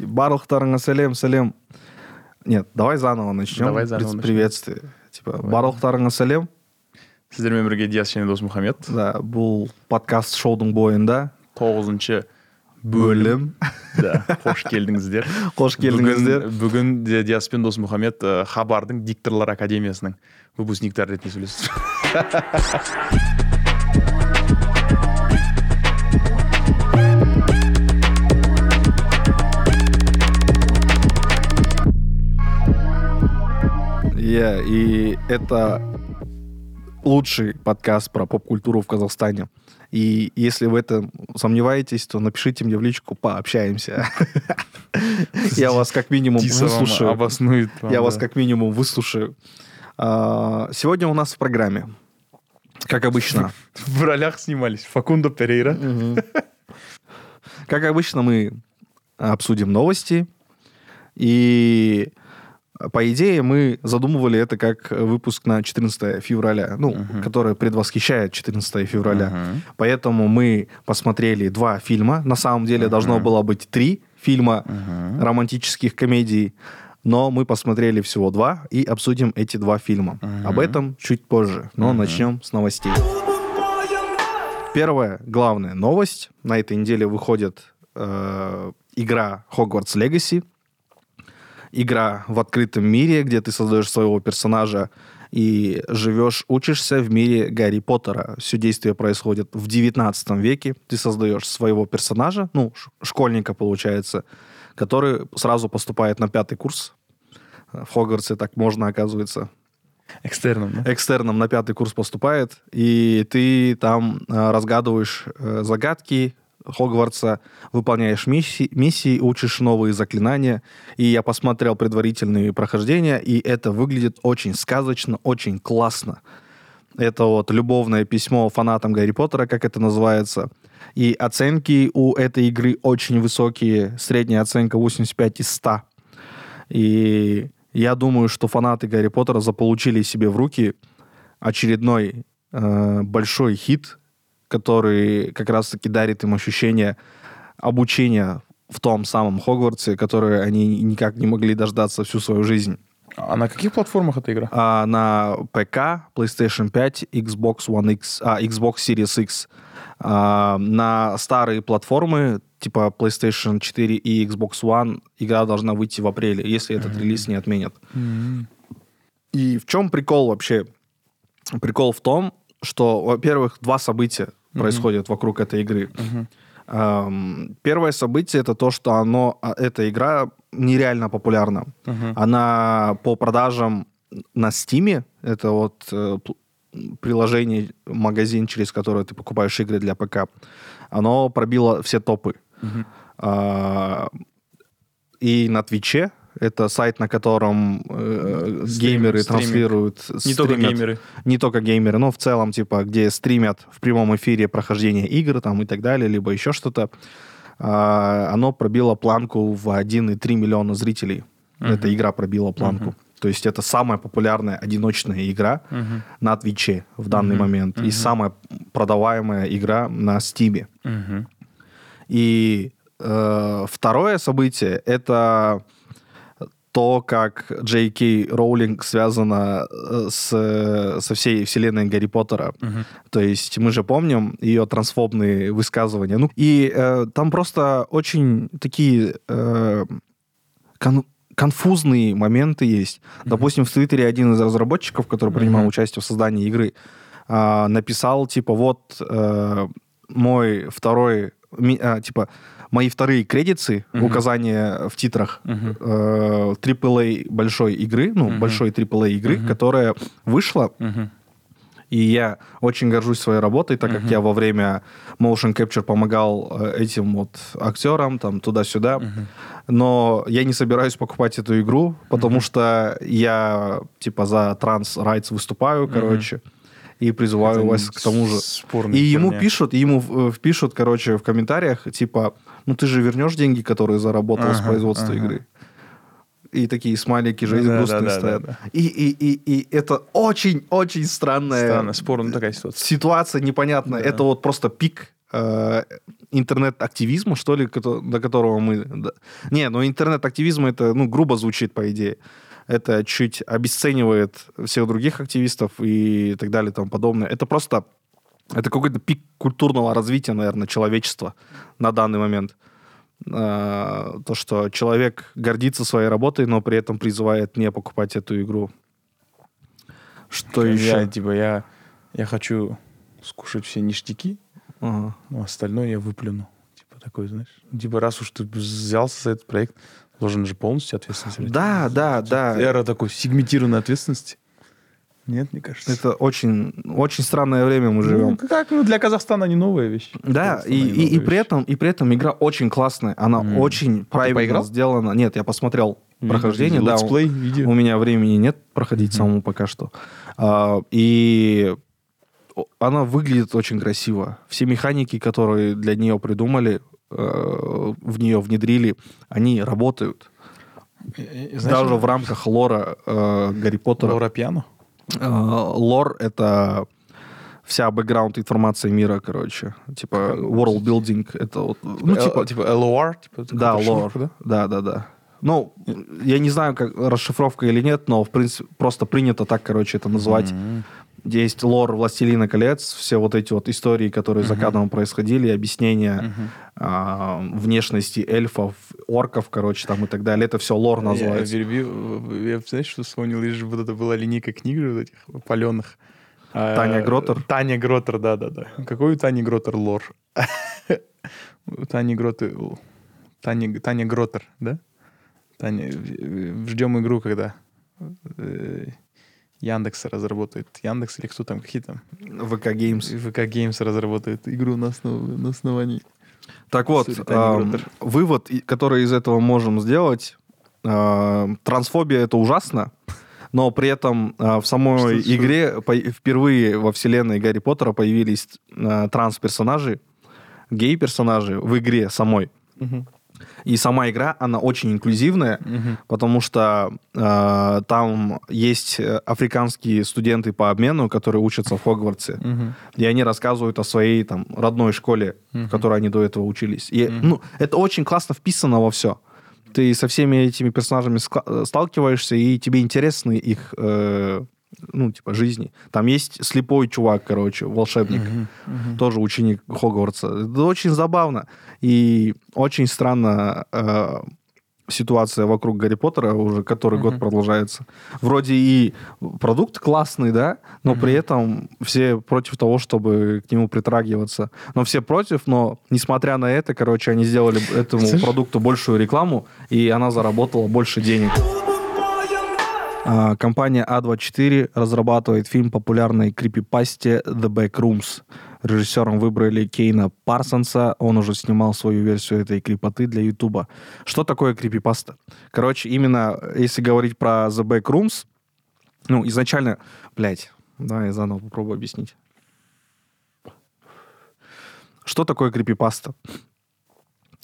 барлықтарыңа сәлем сәлем. Нет давай заново начнем Давай заново приветствие типа барлықтарыңа сәлем. Сіздермен бірге диас және досмұхаммед да бұл подкаст шоудың бойында. Тоғызыншы бөлім. да қош келдіңіздер. Қош келдіңіздер. Бүгін, бүгін де диас пен досмұхаммед э, хабардың дикторлар академиясының выпускниктары ретінде сөйлесіп Yeah, и это лучший подкаст про поп-культуру в Казахстане. И если в этом сомневаетесь, то напишите мне в личку, пообщаемся. Я вас как минимум выслушаю. обоснует Я вас как минимум выслушаю. А, Сегодня у нас в программе, как обычно, в ролях снимались Факундо Перейра как обычно мы обсудим новости. И по идее мы задумывали это как выпуск на 14 февраля, ну, который предвосхищает 14 февраля. Мгм. Поэтому мы посмотрели два фильма. На самом деле должно было быть три фильма Мгм. романтических комедий, но мы посмотрели всего два и обсудим эти два фильма. Об этом чуть позже, но начнем с новостей. Первая главная новость. На этой неделе выходит э, игра Hogwarts Legacy. Игра в открытом мире, где ты создаешь своего персонажа и живешь, учишься в мире Гарри Поттера. Все действие происходит в 19 веке. Ты создаешь своего персонажа, ну, школьника, получается, который сразу поступает на пятый курс. В Хогвартсе так можно, оказывается экстерном да? экстерном на пятый курс поступает, и ты там э, разгадываешь э, загадки Хогвартса, выполняешь миссии, миссии, учишь новые заклинания. И я посмотрел предварительные прохождения, и это выглядит очень сказочно, очень классно. Это вот любовное письмо фанатам Гарри Поттера, как это называется. И оценки у этой игры очень высокие. Средняя оценка 85 из 100. И я думаю, что фанаты Гарри Поттера заполучили себе в руки очередной э, большой хит, который как раз-таки дарит им ощущение обучения в том самом Хогвартсе, которое они никак не могли дождаться всю свою жизнь. а на каких платформах эта игра А на ПК, PlayStation 5, Xbox One X, а, Xbox Series X. А, на старые платформы, типа PlayStation 4 и Xbox One, игра должна выйти в апреле, если этот релиз не отменят. И в чем прикол вообще? Прикол в том, что, во-первых, два события происходят вокруг этой игры. Ам, Первое событие это то, что оно, а, эта игра нереально популярна. Она по продажам на Стиме, это вот э, приложение, магазин, через которое ты покупаешь игры для ПК, оно пробило все топы. А, И на Твиче, это сайт, на котором э, Стрим- геймеры стриминг. транслируют, не только стримят. геймеры Не только геймеры, но в целом, типа, где стримят в прямом эфире прохождение игр там и так далее, либо еще что-то. А, оно пробило планку в 1,3 миллиона зрителей. Эта игра пробила планку. То есть это самая популярная одиночная игра на Твиче в данный момент. И самая продаваемая игра на Стиме. Мгм. И э, второе событие это то, как Джей Кей Роулинг связана э, с, со всей вселенной Гарри Поттера. То есть мы же помним ее трансфобные высказывания. Ну, и э, там просто очень такие э, кон- конфузные моменты есть. Допустим, в Твиттере один из разработчиков, который принимал участие в создании игры, а, написал, типа, вот э, мой второй, типа, мои вторые кредиты, указания в титрах Мгм. э, AAA большой игры, ну, большой AAA игры, которая вышла, Мгм. и я очень горжусь своей работой, так как я во время motion capture помогал э, этим вот актерам, там, туда-сюда. Но я не собираюсь покупать эту игру, потому что я, типа, за транс-райтс выступаю, короче, и призываю Это вас к тому же. И ему херня. пишут, ему э, впишут, короче, в комментариях, типа, ну ты же вернешь деньги, которые заработал с Ага, производства ага. игры. И такие смайлики жизнь Да, грустные да, да, стоят. да, И, и, и, и это очень-очень странная Странно, спорная такая ситуация. ситуация непонятная. Да. Это вот просто пик э, интернет-активизма, что ли, до которого мы... да. Не, ну интернет-активизм это, ну, грубо звучит, по идее. Это чуть обесценивает всех других активистов и так далее и тому подобное. Это просто... Это какой-то пик культурного развития, наверное, человечества на данный момент. Э, то, что человек гордится своей работой, но при этом призывает не покупать эту игру. Что Я, еще? типа, я, я хочу скушать все ништяки, Ага. но остальное я выплюну. Типа такой, знаешь. Типа, раз уж ты взялся за этот проект, должен же полностью ответственность. Да, да, да. Эра такой сегментированной ответственности. Нет, мне кажется. Это очень, очень странное время мы Ну, живем. как, ну, для Казахстана не новая вещь. Да, и, и, и при этом, и при этом игра очень классная. Она М. очень правильно поиграл? сделана. Нет, я посмотрел Видео, прохождение, да. летсплей, У видео. меня времени нет проходить самому пока что. А, и она выглядит очень красиво. Все механики, которые для нее придумали, в нее внедрили, они работают. Знаешь, Даже в рамках лора э, Гарри Поттера. Лора Пиано? Э, Лор — это вся бэкграунд информация мира, короче. Типа world building. Это вот... Ну, Э, типа... типа LOR? Типа, Да, лор. расшифровка, Да, да, да. Ну, я не знаю, как расшифровка или нет, но, в принципе, просто принято так, короче, это называть. М. Где есть лор «Властелина колец», все вот эти вот истории, которые за кадром происходили, объяснения Мгм. а, внешности эльфов, орков, короче, там и так далее. Это все лор называется. Я, перебью. я, знаешь, что вспомнил? Лишь вот это была линейка книг вот этих паленых. Таня Гротер? Таня Гротер, да-да-да. Какой у Тани Гротер лор? Тани Гротер... Таня, Таня Гротер, да? Таня, э, ждем игру, когда э, Яндекс разработает. Яндекс или кто там, какие там? ВК Геймс. ВК Геймс разработает игру на, основ- на основании. Так вот, Гротер. вывод, который из этого можем сделать, а, трансфобия это ужасно, но при этом а, в самой Что- что- игре по- впервые во вселенной Гарри Поттера появились а, транс-персонажи, гей-персонажи в игре самой. И сама игра, она очень инклюзивная, Мгм. потому что э, там есть э, африканские студенты по обмену, которые учатся в Хогвартсе. Мгм. И они рассказывают о своей там родной школе, в Мгм. которой они до этого учились. И, Мгм. ну, это очень классно вписано во все. Ты со всеми этими персонажами э, сталкиваешься, и тебе интересны их, э, ну, типа, жизни. Там есть слепой чувак, короче, волшебник, Мгм. Мгм. тоже ученик Хогвартса. Это очень забавно. И очень странно э, ситуация вокруг Гарри Поттера уже который год Мгм. продолжается. Вроде и продукт классный, да, но при этом все против того, чтобы к нему притрагиваться. Но все против, но несмотря на это, короче, они сделали этому продукту большую рекламу, и она заработала больше денег. А, Компания А24 разрабатывает фильм популярной крипипасте The Backrooms. Режиссером выбрали Кейна Парсонса. Он уже снимал свою версию этой крипоты для Ютуба. Что такое крипипаста? Короче, именно если говорить про The Backrooms, ну, изначально... Блять, да, я заново попробую объяснить. Что такое крипипаста?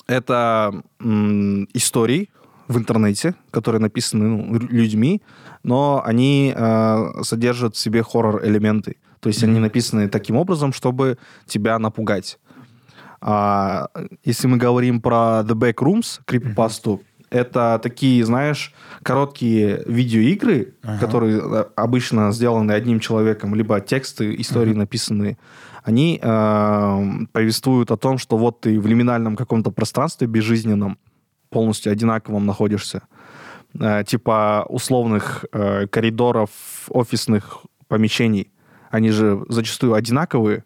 Это м, истории в интернете, которые написаны ну, людьми, но они э, содержат в себе хоррор-элементы. То есть они написаны таким образом, чтобы тебя напугать. А, если мы говорим про The Backrooms, крипипасту, это такие, знаешь, короткие видеоигры, Ага. которые э, обычно сделаны одним человеком, либо тексты, истории написанные. Они э, повествуют о том, что вот ты в лиминальном каком-то пространстве безжизненном, полностью одинаковом находишься. Э, типа условных э, коридоров офисных помещений. Они же зачастую одинаковые,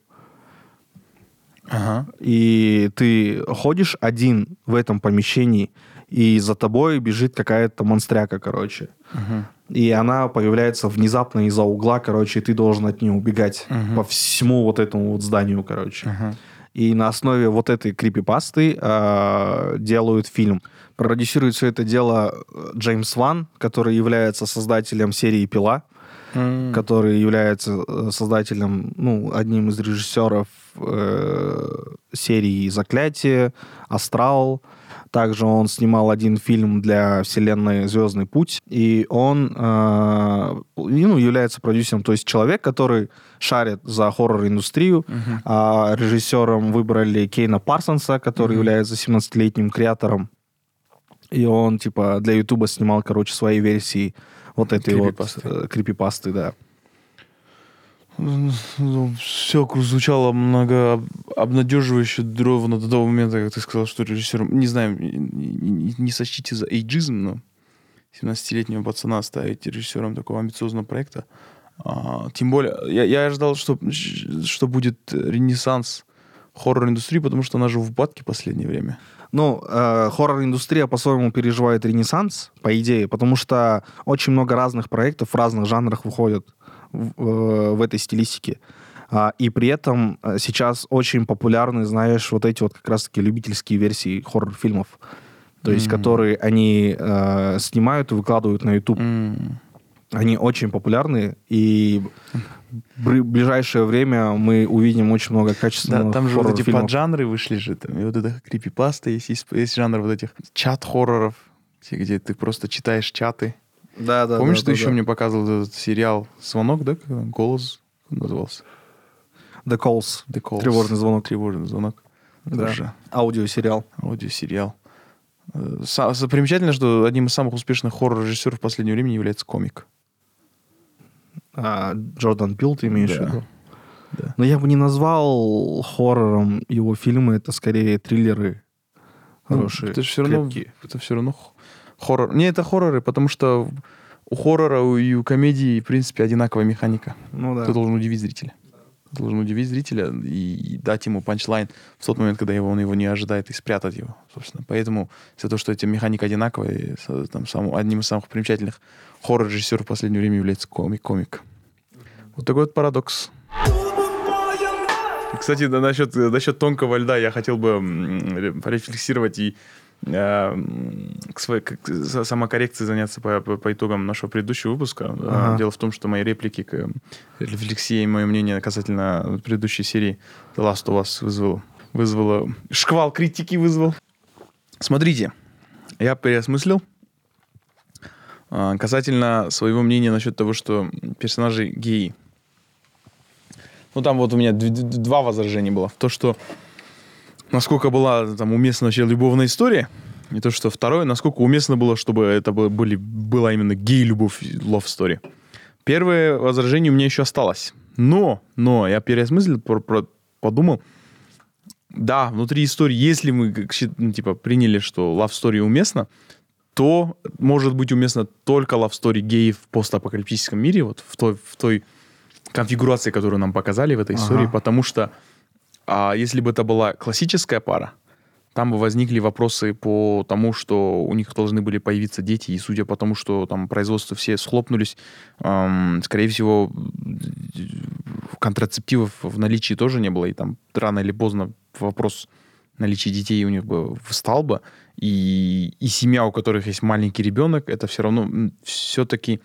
Ага. и ты ходишь один в этом помещении, и за тобой бежит какая-то монстряка, короче. Мгм. И она появляется внезапно из-за угла, короче, и ты должен от нее убегать Мгм. по всему вот этому вот зданию, короче. Ага. И на основе вот этой крипипасты э, делают фильм. Продюсирует все это дело э, Джеймс Ван, который является создателем серии «Пила», М. который является э, создателем, ну, одним из режиссеров э, серии «Заклятие», «Астрал». Также он снимал один фильм для вселенной «Звездный путь». И он э, ну, является продюсером, то есть человек, который шарит за хоррор-индустрию. Мгм. А режиссером выбрали Кейна Парсонса, который Мгм. является 17-летним креатором. И он, типа, для Ютуба снимал, короче, свои версии вот этой Крипипасты. вот э, крипипасты, да. Ну, все звучало много обнадеживающе ровно до того момента, как ты сказал, что режиссер... Не знаю, не, сочтите за эйджизм, но 17-летнего пацана ставить режиссером такого амбициозного проекта. А, тем более, я, я ожидал, что, что будет ренессанс хоррор-индустрии, потому что она же в в последнее время. Ну, э, хоррор-индустрия по-своему переживает ренессанс, по идее, потому что очень много разных проектов в разных жанрах выходят в, э, в этой стилистике. А, и при этом э, сейчас очень популярны, знаешь, вот эти вот как раз-таки любительские версии хоррор-фильмов. То есть, Мгм. которые они э, снимают и выкладывают на YouTube. М. Они очень популярны, и в ближайшее время мы увидим очень много Да, качественных там же вот эти поджанры вышли же, там, и вот это крипипаста, есть, есть, есть жанр вот этих чат-хорроров, где ты просто читаешь чаты. Да, да, Помнишь, да, ты да, еще да. мне показывал этот сериал «Звонок», да? «Голос» он назывался? The Calls. The Calls. Тревожный звонок. Тревожный звонок. Да. Тоже Аудиосериал. аудиосериал. Э, са- са- Примечательно, что одним из самых успешных хоррор-режиссеров последнего времени является комик. А, Джордан Пил, ты имеешь Да. в виду? Да. Но я бы не назвал хоррором его фильмы, это скорее триллеры Ну, хорошие, это все равно, крепкие. это все равно хоррор. Не, это хорроры, потому что у хоррора и у комедии, в принципе, одинаковая механика. Ну да. Ты должен удивить зрителя. Ты должен удивить зрителя и, и дать ему панчлайн в тот момент, когда его, он его не ожидает, и спрятать его, собственно. Поэтому из-за того, что эта механика одинаковая, там, сам- одним из самых примечательных хоррор-режиссеров в последнее время является комик-комик. Вот такой вот парадокс. Кстати, да, насчет, насчет тонкого льда я хотел бы м, порефлексировать и э, к своей к- к самокоррекции заняться по, по- по итогам нашего предыдущего выпуска. Э, Ага. Дело в том, что мои реплики к рефлексии и мое мнение касательно предыдущей серии The Last of Us вызвало, вызвало шквал критики вызвал. Смотрите, я переосмыслил касательно своего мнения насчет того, что персонажи геи. Ну, там вот у меня два возражения было. То, что насколько была там уместна вообще любовная история, и то, что второе, насколько уместно было, чтобы это бы- были, была именно гей-любовь, love story. Первое возражение у меня еще осталось. Но, но, я переосмыслил, про- про- подумал, да, внутри истории, если мы ну, типа приняли, что love story уместно, то может быть уместно только love story геев в постапокалиптическом мире, вот в той, в той конфигурации, которую нам показали в этой Ага. истории, потому что а, если бы это была классическая пара, там бы возникли вопросы по тому, что у них должны были появиться дети, и судя по тому, что там производства все схлопнулись, эм, скорее всего, контрацептивов в наличии тоже не было, и там рано или поздно вопрос наличия детей у них бы встал бы, и, и семья, у которых есть маленький ребенок, это все равно все-таки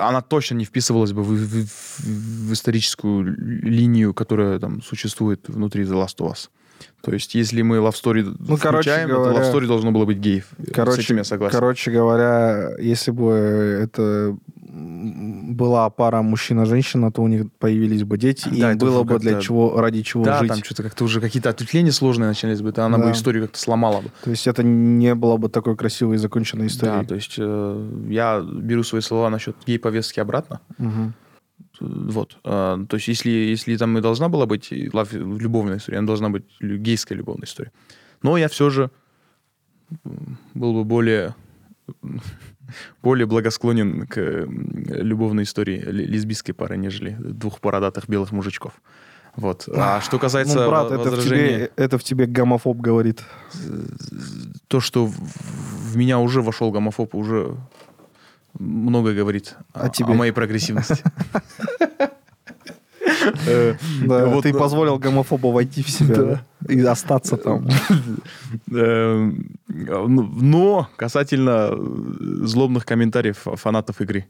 она точно не вписывалась бы в- в- в историческую линию, которая там существует внутри The Last of Us. То есть, если мы Love Story Ну, короче включаем, говоря- это Love Story должно было быть геев. С Короче, этим я согласен. короче говоря, если бы это была пара мужчина-женщина, то у них появились бы дети, и Да, это было бы для чего, ради чего да, жить. там что-то как-то уже какие-то ответвления сложные начались бы, то она бы Да. историю как-то сломала бы. То есть это не было бы такой красивой и законченной историей. Да, то есть э, я беру свои слова насчет гей-повестки обратно. Мгм. Вот. Э, То есть, если, если там и должна была быть лав- любовная история, она должна быть гейская любовная история. Но я все же был бы более, более благосклонен к любовной истории ле- лесбийской пары, нежели двух бородатых белых мужичков. Вот. А что касается ну, брат, во- это в, возражения, тебе, это в тебе гомофоб говорит. то, что в меня уже вошел гомофоб, уже много говорит О о, тебе. о моей прогрессивности. Э, Да, вот, ты э, позволил гомофобу войти в себя и остаться там. Э, Но касательно э, злобных комментариев фанатов игры.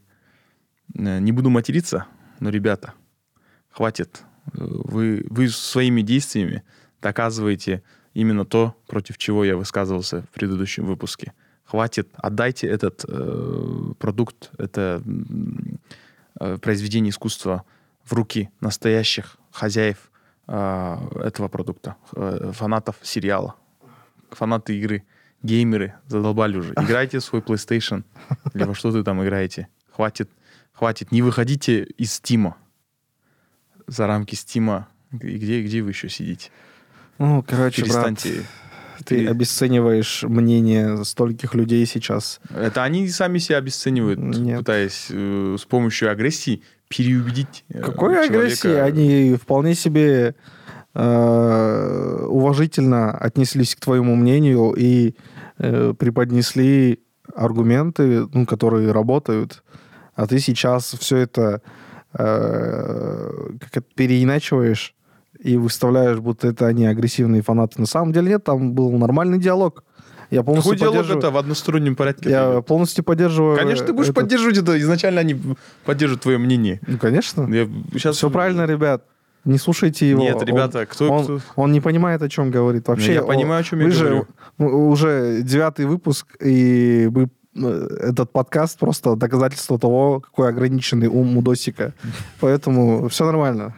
Э, Не буду материться, но, ребята, хватит. Э, Вы, вы своими действиями доказываете именно то, против чего я высказывался в предыдущем выпуске. Хватит, отдайте этот э, продукт, это э, произведение искусства в руки настоящих хозяев э, этого продукта, э, фанатов сериала, фанаты игры, геймеры, задолбали уже. Играйте в свой PlayStation, или во что ты там играете. Хватит, хватит, не выходите из Стима, за рамки Стима. И где, где вы еще сидите? Ну, короче, Перестаньте. брат, ты обесцениваешь мнение стольких людей сейчас. Это они сами себя обесценивают, Нет. пытаясь э, с помощью агрессии переубедить э, Какой человека. агрессии? Они вполне себе э, уважительно отнеслись к твоему мнению и э, преподнесли аргументы, ну, которые работают. А ты сейчас все это э, как это переиначиваешь и выставляешь, будто это они агрессивные фанаты. На самом деле нет, там был нормальный диалог. Я полностью Какой диалог это в одностороннем порядке? Я идет? полностью поддерживаю. Конечно, ты будешь этот- поддерживать это. Изначально они поддерживают твое мнение. Ну, конечно. Я сейчас... Все правильно, ребят. Не слушайте его. Нет, Он- ребята, кто... Он, кто- он не понимает, о чем говорит. Вообще, я он- понимаю, о чем я вы же говорю. ну, уже девятый выпуск, и мы э, этот подкаст просто доказательство того, какой ограниченный ум у Досика. Поэтому все нормально.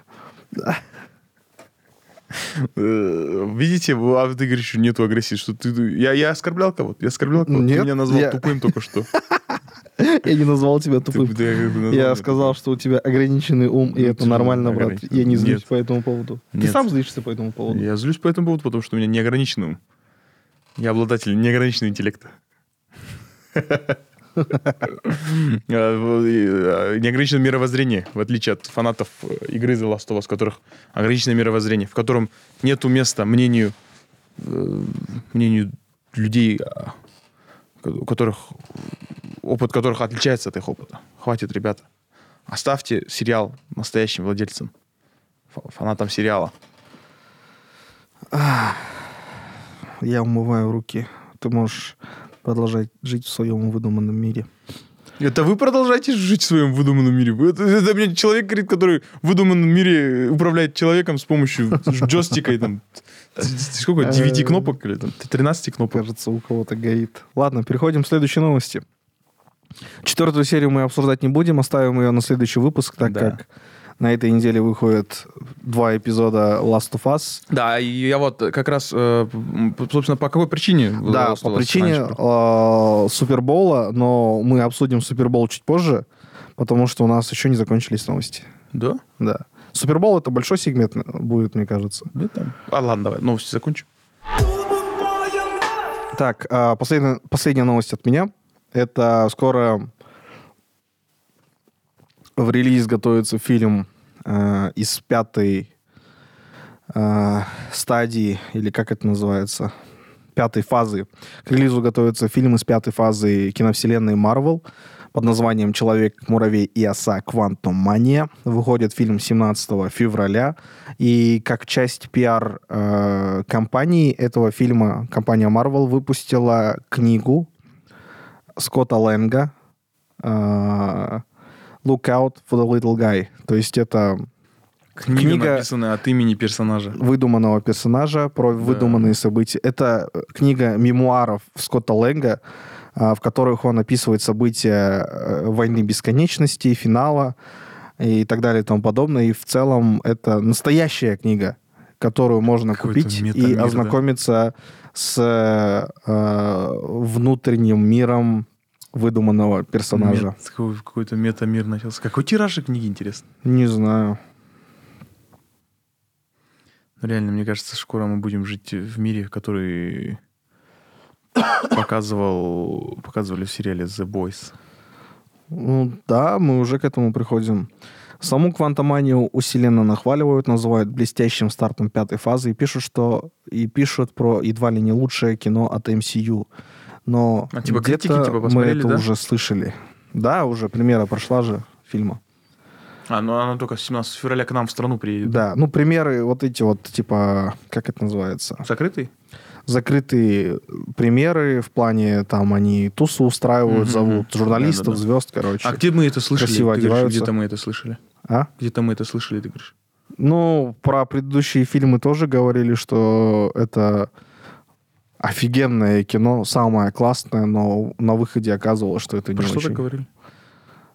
Э, Видите, а говоришь, что нету агрессии, что ты... Я, я оскорблял кого-то? Я оскорблял кого-то? Нет, Ты меня назвал я- тупым только что. Я не назвал тебя тупым. ты Я сказал, что у тебя ограниченный ум, и это нормально, брат. Я не злюсь Нет. по этому поводу. Ты сам злишься по этому поводу. Я злюсь по этому поводу, потому что у меня неограниченный ум. Я обладатель неограниченного интеллекта. И, а, Неограниченное мировоззрение, в отличие от фанатов э, игры The Last of Us, у которых ограниченное мировоззрение, в котором нету места мнению, э, мнению людей, у которых опыт которых отличается от их опыта. Хватит, ребята. Оставьте сериал настоящим владельцам, фа- фанатам сериала. Я умываю руки. Ты можешь продолжать жить в своем выдуманном мире. Это вы продолжаете жить в своем выдуманном мире? Это, это мне человек говорит, который в выдуманном мире управляет человеком с помощью джойстика и там... Сколько? 9 кнопок или там 13 кнопок? Кажется, у кого-то горит. Ладно, переходим к следующей новости. Четвертую серию мы обсуждать не будем, оставим ее на следующий выпуск, так Да. как на этой неделе выходит два эпизода Last of Us. Да, и я вот как раз, э, собственно, по какой причине? да, по причине э, Супербоула, но мы обсудим Супербол чуть позже, потому что у нас еще не закончились новости. Да? Да. Супербол это большой сегмент э, будет, мне кажется. Да, там. А, ладно, давай, новости закончим. Так, а, последняя, последняя новость от меня. Это скоро в релиз готовится фильм э, из пятой э, стадии, или как это называется, пятой фазы. К релизу готовится фильм из пятой фазы киновселенной Marvel под названием «Человек-муравей и оса. Квантум Мания». Выходит фильм 17 февраля. И как часть пиар-компании этого фильма компания Marvel выпустила книгу Скотта Лэнга э, «Look out for the little guy». То есть это Книга, Книга- написанная от имени персонажа. выдуманного персонажа про выдуманные события. Это э, книга мемуаров Скотта Лэнга, а, в которых он описывает события э, войны бесконечности, финала и так далее и тому подобное. И в целом это настоящая книга, которую можно Какой-то купить и метамир, да. ознакомиться с э, внутренним миром выдуманного персонажа. Мет- какой- какой-то метамир начался. Какой тираж и книги, интересно? Не знаю. Ну, Реально, мне кажется, скоро мы будем жить в мире, который показывал, показывали в сериале The Boys. Ну да, мы уже к этому приходим. Саму квантоманию усиленно нахваливают, называют блестящим стартом пятой фазы и пишут, что и пишут про едва ли не лучшее кино от MCU. Но А типа критики, где-то типа, мы это да? уже слышали. Да, уже премьера прошла же фильма. А, ну она только 17 февраля к нам в страну приедет. Да, ну примеры вот эти вот, типа, как это называется? Закрытый? Закрытые примеры в плане, там, они тусы устраивают, Мгм, зовут журналистов, Да-да-да. звезд, короче. А где мы это слышали? Красиво Ты одеваются. где-то мы это слышали. А? Где-то мы это слышали, ты говоришь. Ну, про предыдущие фильмы тоже говорили, что это офигенное кино, самое классное, но на выходе оказывалось, что это Про не что очень. так говорили?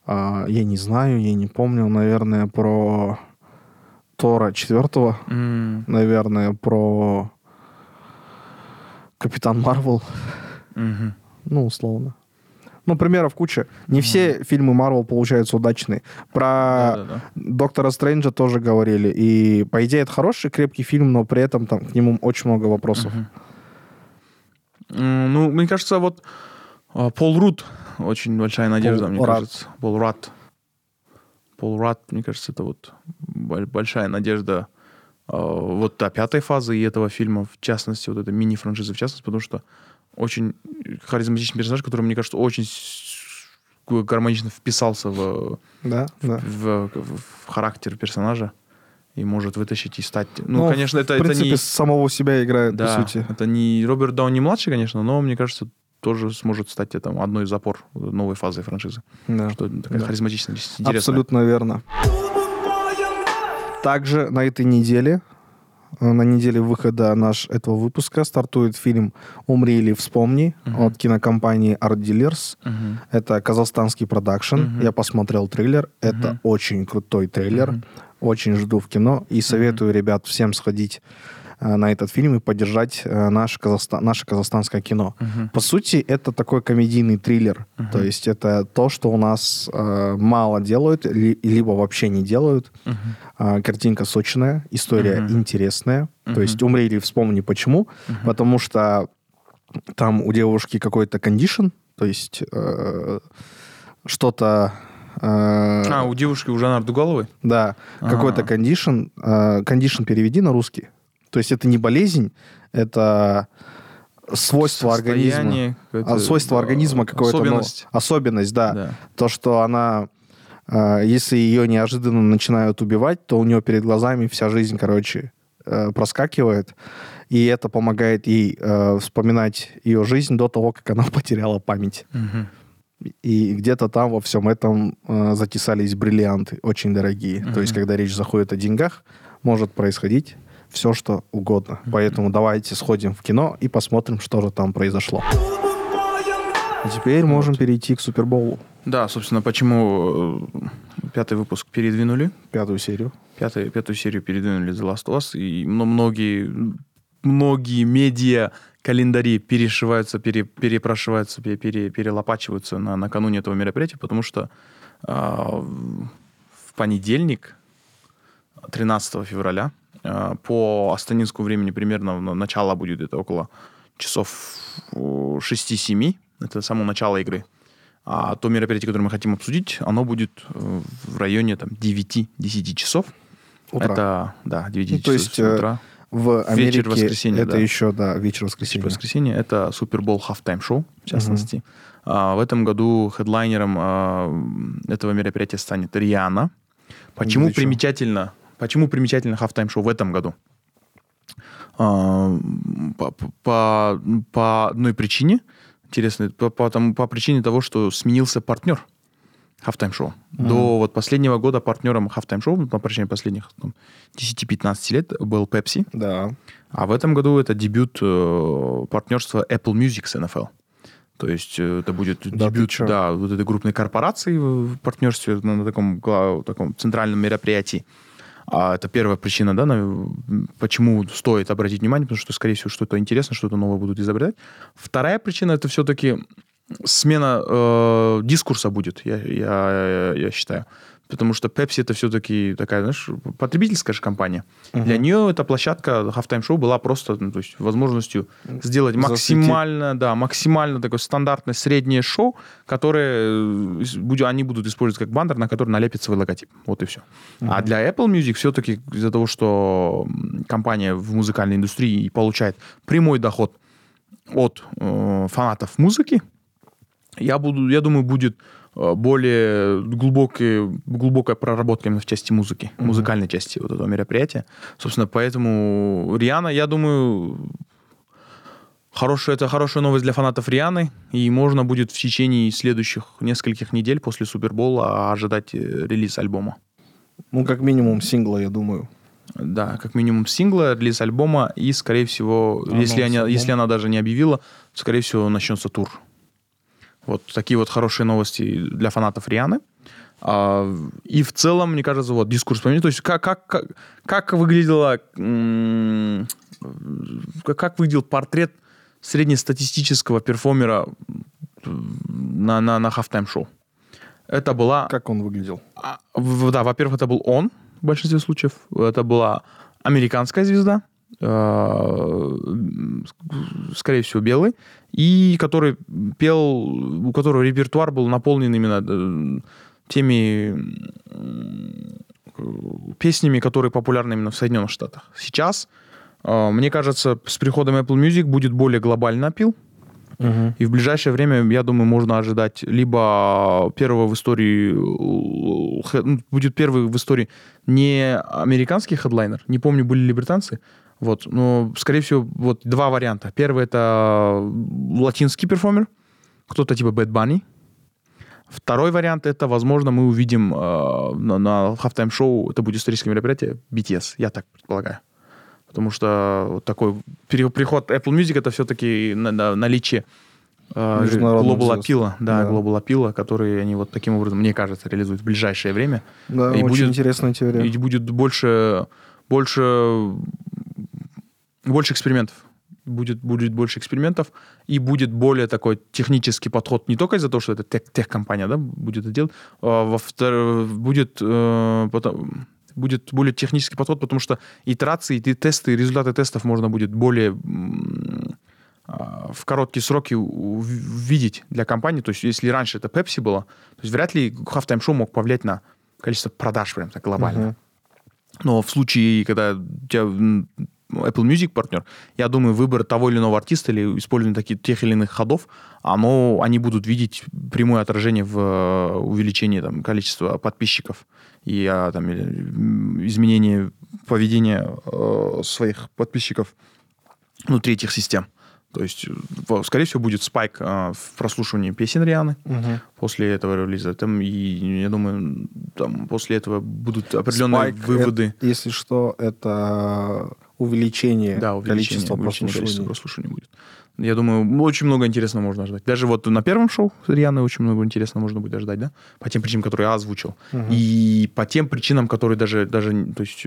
А, я не знаю, я не помню, наверное, про Тора четвертого, М, наверное, про Капитан Марвел, мгм. ну, условно. Ну, примеров куча. Не все фильмы Марвел получаются удачные. Про Да-да-да. Доктора Стрэнджа тоже говорили. И, по идее, это хороший, крепкий фильм, но при этом там к нему очень много вопросов. Мгм. Ну, мне кажется, вот а, Пол Рут очень большая надежда, мне Рад. кажется. Пол Рат. Пол Рат, мне кажется, это вот боль- большая надежда а, вот та пятой фазы и этого фильма, в частности, вот этой мини-франшизы, в частности, потому что очень харизматичный персонаж, который, мне кажется, очень гармонично вписался в, Да, да. в, в характер персонажа и может вытащить и стать... Ну, Ну, конечно, это, В это принципе, не... самого себя играет, Да, по сути. это не Роберт Дауни младший, конечно, но мне кажется, тоже сможет стать это, одной из опор новой фазы франшизы. Да. Что такая Да. харизматичная, интересная. Абсолютно верно. Также на этой неделе, э, на неделе выхода наш этого выпуска, стартует фильм «Умри или вспомни» Мгм. от кинокомпании Art Dealers. Мгм. Это казахстанский продакшн. Мгм. Я посмотрел трейлер. Это Мгм. очень крутой трейлер. Мгм. Очень жду в кино. И советую, ребят, всем сходить э, на этот фильм и поддержать э, наш Казахста- наше казахстанское кино. Мгм. По сути, это такой комедийный триллер. Мгм. То есть это то, что у нас э, мало делают, ли- либо вообще не делают. Мгм. А, картинка сочная, история Мгм. интересная. Мгм. То есть умри или вспомни почему. Мгм. Потому что там у девушки какой-то кондишн, то есть э, что-то... э, А, у девушки, у Жанар Дугаловой? да, какой-то А. кондишн. Кондишн переведи на русский. То есть это не болезнь, это свойство организма. А, свойство э, организма какое-то. ну, Особенность. особенность, да. Да. То, что она, э, если ее неожиданно начинают убивать, то у нее перед глазами вся жизнь, короче, э, проскакивает. И это помогает ей э, вспоминать ее жизнь до того, как она потеряла память. Мгм. И где-то там во всем этом э, затесались бриллианты, очень дорогие. То есть, когда речь заходит о деньгах, может происходить все, что угодно. Поэтому давайте сходим в кино и посмотрим, что же там произошло. А теперь можем перейти к Супербоулу, Да, собственно, почему э, пятый выпуск передвинули. пятую серию. Пятый, пятую серию передвинули The Last of Us, и но многие, многие медиа календари перешиваются, пере, перепрашиваются, пере, пере- перелопачиваются на, накануне этого мероприятия, потому что а, в понедельник, 13 февраля, а, по астанинскому времени примерно на- начало будет это около часов о, 6-7, это само начало игры. А то мероприятие, которое мы хотим обсудить, оно будет э, в районе там, 9-10 часов. Утра. Это, да, 9 Ну, часов то есть, э, утра. В Америке воскресенья, это да. еще, да, вечер воскресенья. Типа воскресенье. Это Супербол Halftime шоу, в частности. А, в этом году хедлайнером а, этого мероприятия станет Риана. Почему Да чё? примечательно, почему примечательно Halftime шоу в этом году? А, по, по, по одной причине, интересно, по, по, тому- по причине того, что сменился партнер Halftime шоу. До вот последнего года партнером Halftime шоу, по причине последних там, 10-15 лет, был Pepsi. Да. А в этом году это дебют э, партнерства Apple Music с NFL. То есть э, это будет Да дебют да, вот этой крупной корпорации в партнерстве на, на таком, таком центральном мероприятии. А это первая причина, да, на- почему стоит обратить внимание, потому что, скорее всего, что-то интересное, что-то новое будут изобретать. Вторая причина это все-таки смена э, дискурса будет, я, я, я считаю. Потому что Pepsi это все-таки такая, знаешь, потребительская же компания. Для нее эта площадка Halftime Show была просто, ну, то есть, возможностью сделать максимально, да, максимально такое стандартное среднее шоу, которое э, они будут использовать как бандер, на который налепит свой логотип. Вот и все. А для Apple Music все-таки из-за того, что компания в музыкальной индустрии получает прямой доход от э, фанатов музыки, я буду, я думаю, будет э, более глубокий, глубокая проработка именно в части музыки, музыкальной части вот этого мероприятия. Собственно, поэтому Риана, я думаю, хорошая, это хорошая новость для фанатов Рианы, и можно будет в течение следующих нескольких недель после Супербола ожидать э, релиз альбома. Ну, как минимум, сингла, я думаю. Да, как минимум сингла, релиз альбома, и, скорее всего, Анонс если, альбома. если она даже не объявила, скорее всего, начнется тур. Вот такие вот хорошие новости для фанатов Рианы. А, и в целом, мне кажется, вот дискурс поменялся. То есть как, как, как, как выглядела, как, выглядел портрет среднестатистического перформера на, на, на halftime шоу. Это была Как он выглядел? а, Да, во-первых, это был он в большинстве случаев. Это была американская звезда, скорее всего, белый, и который пел, у которого репертуар был наполнен именно э, теми песнями, которые популярны именно в Соединенных Штатах. Сейчас, э, мне кажется, с приходом Apple Music будет более глобальный опил, и в ближайшее время, я думаю, можно ожидать либо первого в истории, э, будет первый в истории не американский хедлайнер, не помню, были ли британцы, вот, но, скорее всего, вот два варианта. Первый это латинский перформер, кто-то типа Bad Bunny. Второй вариант это, возможно, мы увидим э, на, на halftime шоу, это будет историческое мероприятие, BTS, я так предполагаю. Потому что вот такой приход Apple Music это все-таки на- на- наличие э, Global. Appeal, да, Да. Global Appeal, который они вот таким образом, мне кажется, реализуют в ближайшее время. Да, И очень будет- интересная теория. И будет больше, больше, больше экспериментов. Будет, будет больше экспериментов, и будет более такой технический подход. Не только из-за того, что это тех, техкомпания да, будет это делать, а во-вторых, будет, э, потом- будет более технический подход, потому что итерации, и тесты, и результаты тестов можно будет более а, в короткие сроки увидеть для компании. То есть, если раньше это Pepsi было, то есть вряд ли Halftime Show мог повлиять на количество продаж прям так глобально. Мгм. Но в случае, когда у тебя Apple Music партнер, я думаю, выбор того или иного артиста или использование таких, тех или иных ходов, оно, они будут видеть прямое отражение в э, увеличении там, количества подписчиков и а, там, изменении поведения э, своих подписчиков внутри этих систем. То есть, скорее всего, будет спайк э, в прослушивании песен Рианы Мгм. после этого релиза. Там, и я думаю, там после этого будут определенные Спайк, выводы. это, если что, это увеличение, Да, увеличение, количества увеличение количества прослушиваний. прослушиваний будет. Я думаю, очень много интересного можно ждать. Даже вот на первом шоу с Рианой очень много интересного можно будет ждать, да? По тем причинам, которые я озвучил. Мгм. И по тем причинам, которые даже, даже то есть,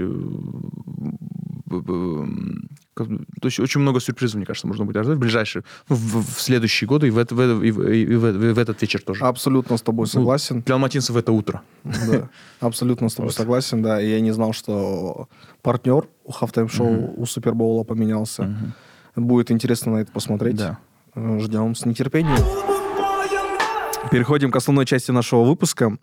то есть очень много сюрпризов, мне кажется, можно будет ожидать в ближайшие, ну, в, в следующие годы и в, это- в это- и в- и в- и в этот вечер тоже. Абсолютно с тобой согласен. Для алматинцев это утро. Да, абсолютно с тобой Вот. согласен, да. И я не знал, что партнер у Halftime шоу у Супербоула поменялся. Мгм. Будет интересно на это посмотреть. Да. Э, Ждем с нетерпением. Переходим к основной части нашего выпуска.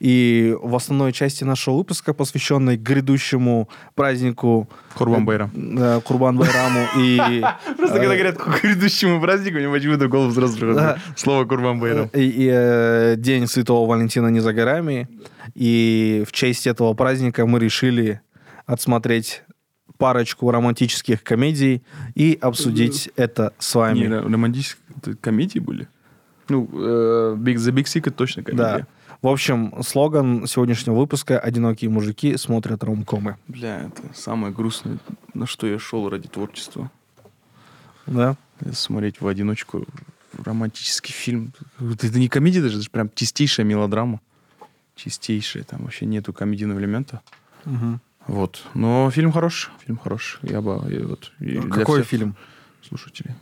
И в основной части нашего выпуска, посвященной грядущему празднику Курбан Байрам. э, Курбан Байраму и... Просто когда говорят к грядущему празднику, мне почему-то голову сразу приходит Да. слово Курбан Байрам. И, э, День Святого Валентина не за горами. И в честь этого праздника мы решили отсмотреть парочку романтических комедий и обсудить это с вами. Не, ро- романтические комедии были? Ну, э, Big, The Big Sick это точно Да. комедия. В общем, слоган сегодняшнего выпуска «Одинокие мужики смотрят ромкомы». Бля, это самое грустное, на что я шел ради творчества. Да? Смотреть в одиночку романтический фильм. Это это не комедия даже, это же прям чистейшая мелодрама. Чистейшая, там вообще нету комедийного элемента. Вот. Но фильм хорош, фильм хорош. Я бы... я вот, и для Какой всех фильм? Слушатели.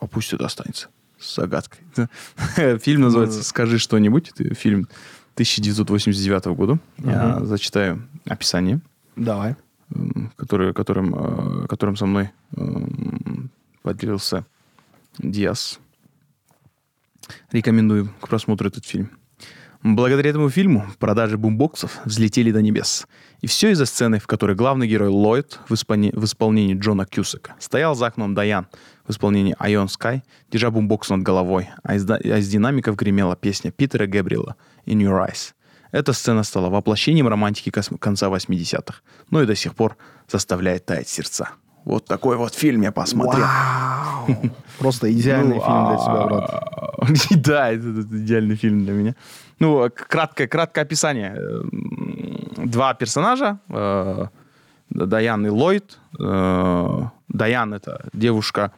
А пусть это останется с загадкой. Фильм называется «Скажи что-нибудь». Это фильм 1989 года. Я зачитаю описание, Давай. м, которое, которым, э, которым со мной м, поделился Диас. Рекомендую к просмотру этот фильм. Благодаря этому фильму продажи бумбоксов взлетели до небес. И все из-за сцены, в которой главный герой Ллойд в, исполне- в исполнении Джона Кьюсака стоял за окном Даян в исполнении Айон Скай, держа бумбокс над головой, а из, а из динамиков гремела песня Питера Гэбриэла «In Your Eyes». Эта сцена стала воплощением романтики конца 80-х, но и до сих пор заставляет таять сердца. Вот такой вот фильм я посмотрел. Вау! Просто идеальный Ну, фильм для тебя, брат. а, Да, это идеальный фильм для меня. Ну, краткое, краткое описание. Эм, Два персонажа, э, Даян и Ллойд. Э, Даян — это девушка,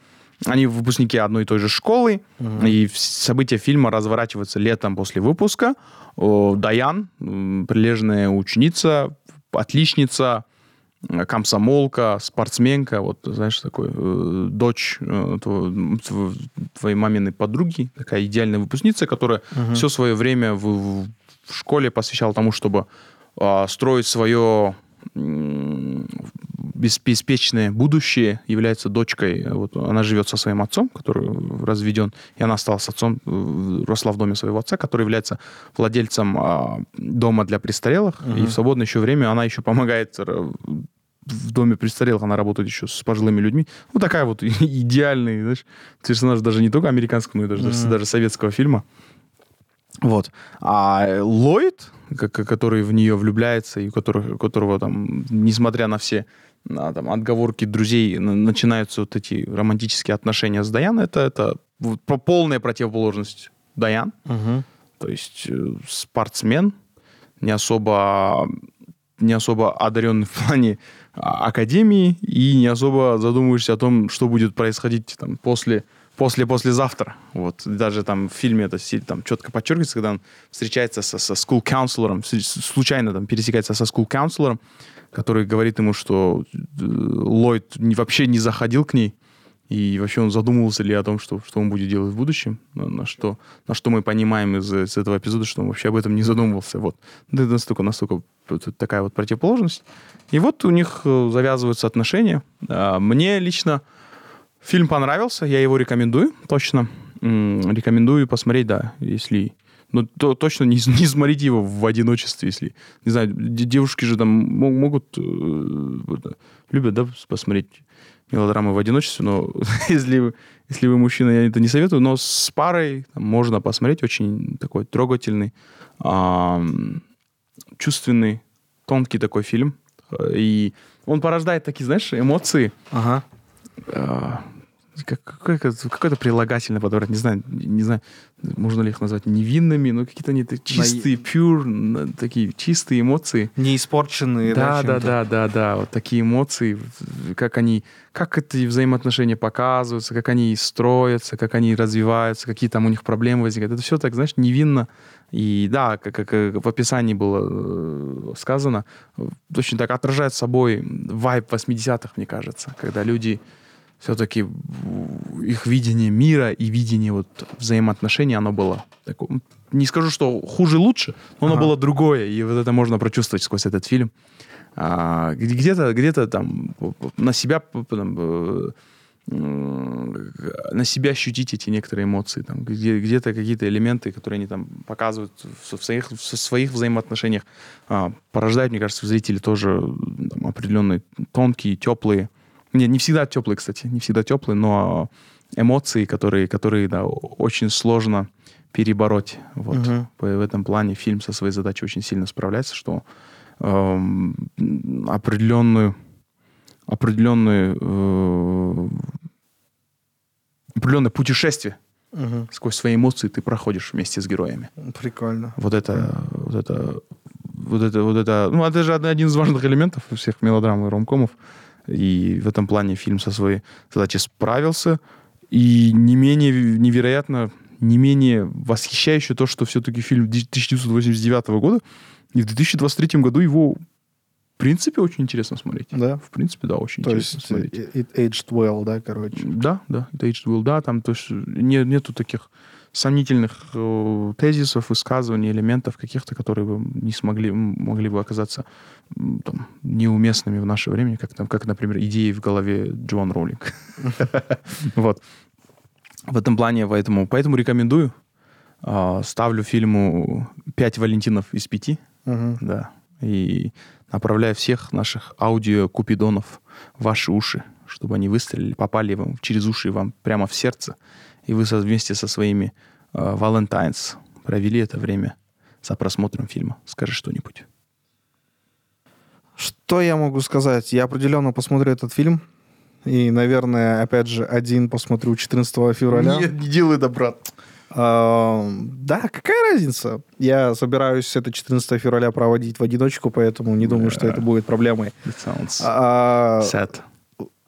они выпускники одной и той же школы, Мгм. и события фильма разворачиваются летом после выпуска. Даян, прилежная ученица, отличница, комсомолка, спортсменка, вот, знаешь, такой, э, дочь э, тво- твоей маминой подруги, такая идеальная выпускница, которая Мгм. все свое время в, в- школе посвящала тому, чтобы а, строить свое беспечное будущее, является дочкой. э, Вот, она живет со своим отцом, который разведен, и она стала с отцом, э, росла в доме своего отца, который является владельцем а, дома для престарелых. И Мгм. в свободное еще время она еще помогает э, в доме престарелых, она работает еще с пожилыми людьми. Ну, такая вот идеальный, знаешь, персонаж даже не только американского, но и даже, Мгм. даже советского фильма. Вот. А Ллойд, ко- ко- который в нее влюбляется, и у которого, у которого там, несмотря на все на, там, отговорки друзей, на- начинаются вот эти романтические отношения с Даян, это, это вот по- полная противоположность Даян. Мгм. То есть э, спортсмен, не особо, не особо одаренный в плане а, академии и не особо задумываешься о том, что будет происходить там, после, после послезавтра. Вот. Даже там в фильме это там, четко подчеркивается, когда он встречается со, со school counselor'ом, с- случайно там пересекается со school counselor'ом, который говорит ему, что э, Ллойд вообще не заходил к ней, и вообще он задумывался ли о том, что, что он будет делать в будущем, на, что, на что мы понимаем из, из этого эпизода, что он вообще об этом не задумывался. Вот. Это настолько, настолько такая вот противоположность. И вот у них э, завязываются отношения. А, Мне лично фильм понравился, я его рекомендую, точно. Рекомендую посмотреть, да, если... Ну, то, точно не, не смотрите его в одиночестве, если... Не знаю, де- девушки же там мо- могут... э, любят, да, посмотреть мелодрамы в одиночестве, но если, вы- если вы мужчина, я это не советую, но с парой там, можно посмотреть. Очень такой трогательный, ам, чувственный, тонкий такой фильм. Э, И он порождает такие, знаешь, эмоции, Ага. а, как, какое- какое-то прилагательное подобрать, не знаю, не знаю, можно ли их назвать невинными, но какие-то они чистые, pure, н- такие чистые эмоции. Не испорченные, да, Да, да, да, да, да, вот такие эмоции, как они, как эти взаимоотношения показываются, как они строятся, как они развиваются, какие там у них проблемы возникают. Это все так, знаешь, невинно. И да, как, как, э, в описании было э, сказано, э, очень так отражает собой вайб 80-х, мне кажется, когда люди все-таки их видение мира и видение вот взаимоотношений, оно было такое, не скажу, что хуже лучше, но оно Ага. было другое, и вот это можно прочувствовать сквозь этот фильм. А, где- где-то, где-то там на себя там, э, на себя ощутить эти некоторые эмоции, там, где, где-то какие-то элементы, которые они там показывают в, в своих, в своих взаимоотношениях, а, порождают, мне кажется, в зрителе тоже там, определенные тонкие, теплые, не, не всегда теплые, кстати, не всегда теплые, но эмоции, которые, которые да, очень сложно перебороть. Вот. По- В этом плане фильм со своей задачей очень сильно справляется, что эм, определенную определенную э, определенное путешествие Мгм. сквозь свои эмоции ты проходишь вместе с героями. Прикольно. Вот это, вот это, вот это, вот это, ну, это же один из важных элементов всех мелодрам и ромкомов. И в этом плане фильм со своей задачей справился. И не менее невероятно, не менее восхищающе то, что все-таки фильм 1989 года, и в 2023 году его, в принципе, очень интересно смотреть. Да. В принципе, да, очень То интересно есть смотреть. it it aged well, да, короче. Да, да, это Aged Will, да, там то есть не, нету таких сомнительных э, тезисов, высказываний, элементов каких-то, которые бы не смогли, могли бы оказаться там, неуместными в наше время, как, там, как, например, идеи в голове Джоан Роулинг. Вот. В этом плане, поэтому, поэтому рекомендую. А, Ставлю фильму 5 Валентинов из 5. Мгм. Да. И направляю всех наших аудиокупидонов в ваши уши, чтобы они выстрелили, попали вам через уши вам прямо в сердце, и вы вместе со своими э, Valentines провели это время за просмотром фильма. Скажи что-нибудь. Что я могу сказать? Я определенно посмотрю этот фильм. И, наверное, опять же, один посмотрю 14 февраля. не делай это, брат. А, да, какая разница? Я собираюсь это 14 февраля проводить в одиночку, поэтому не думаю, что это будет проблемой. It sounds А, sad.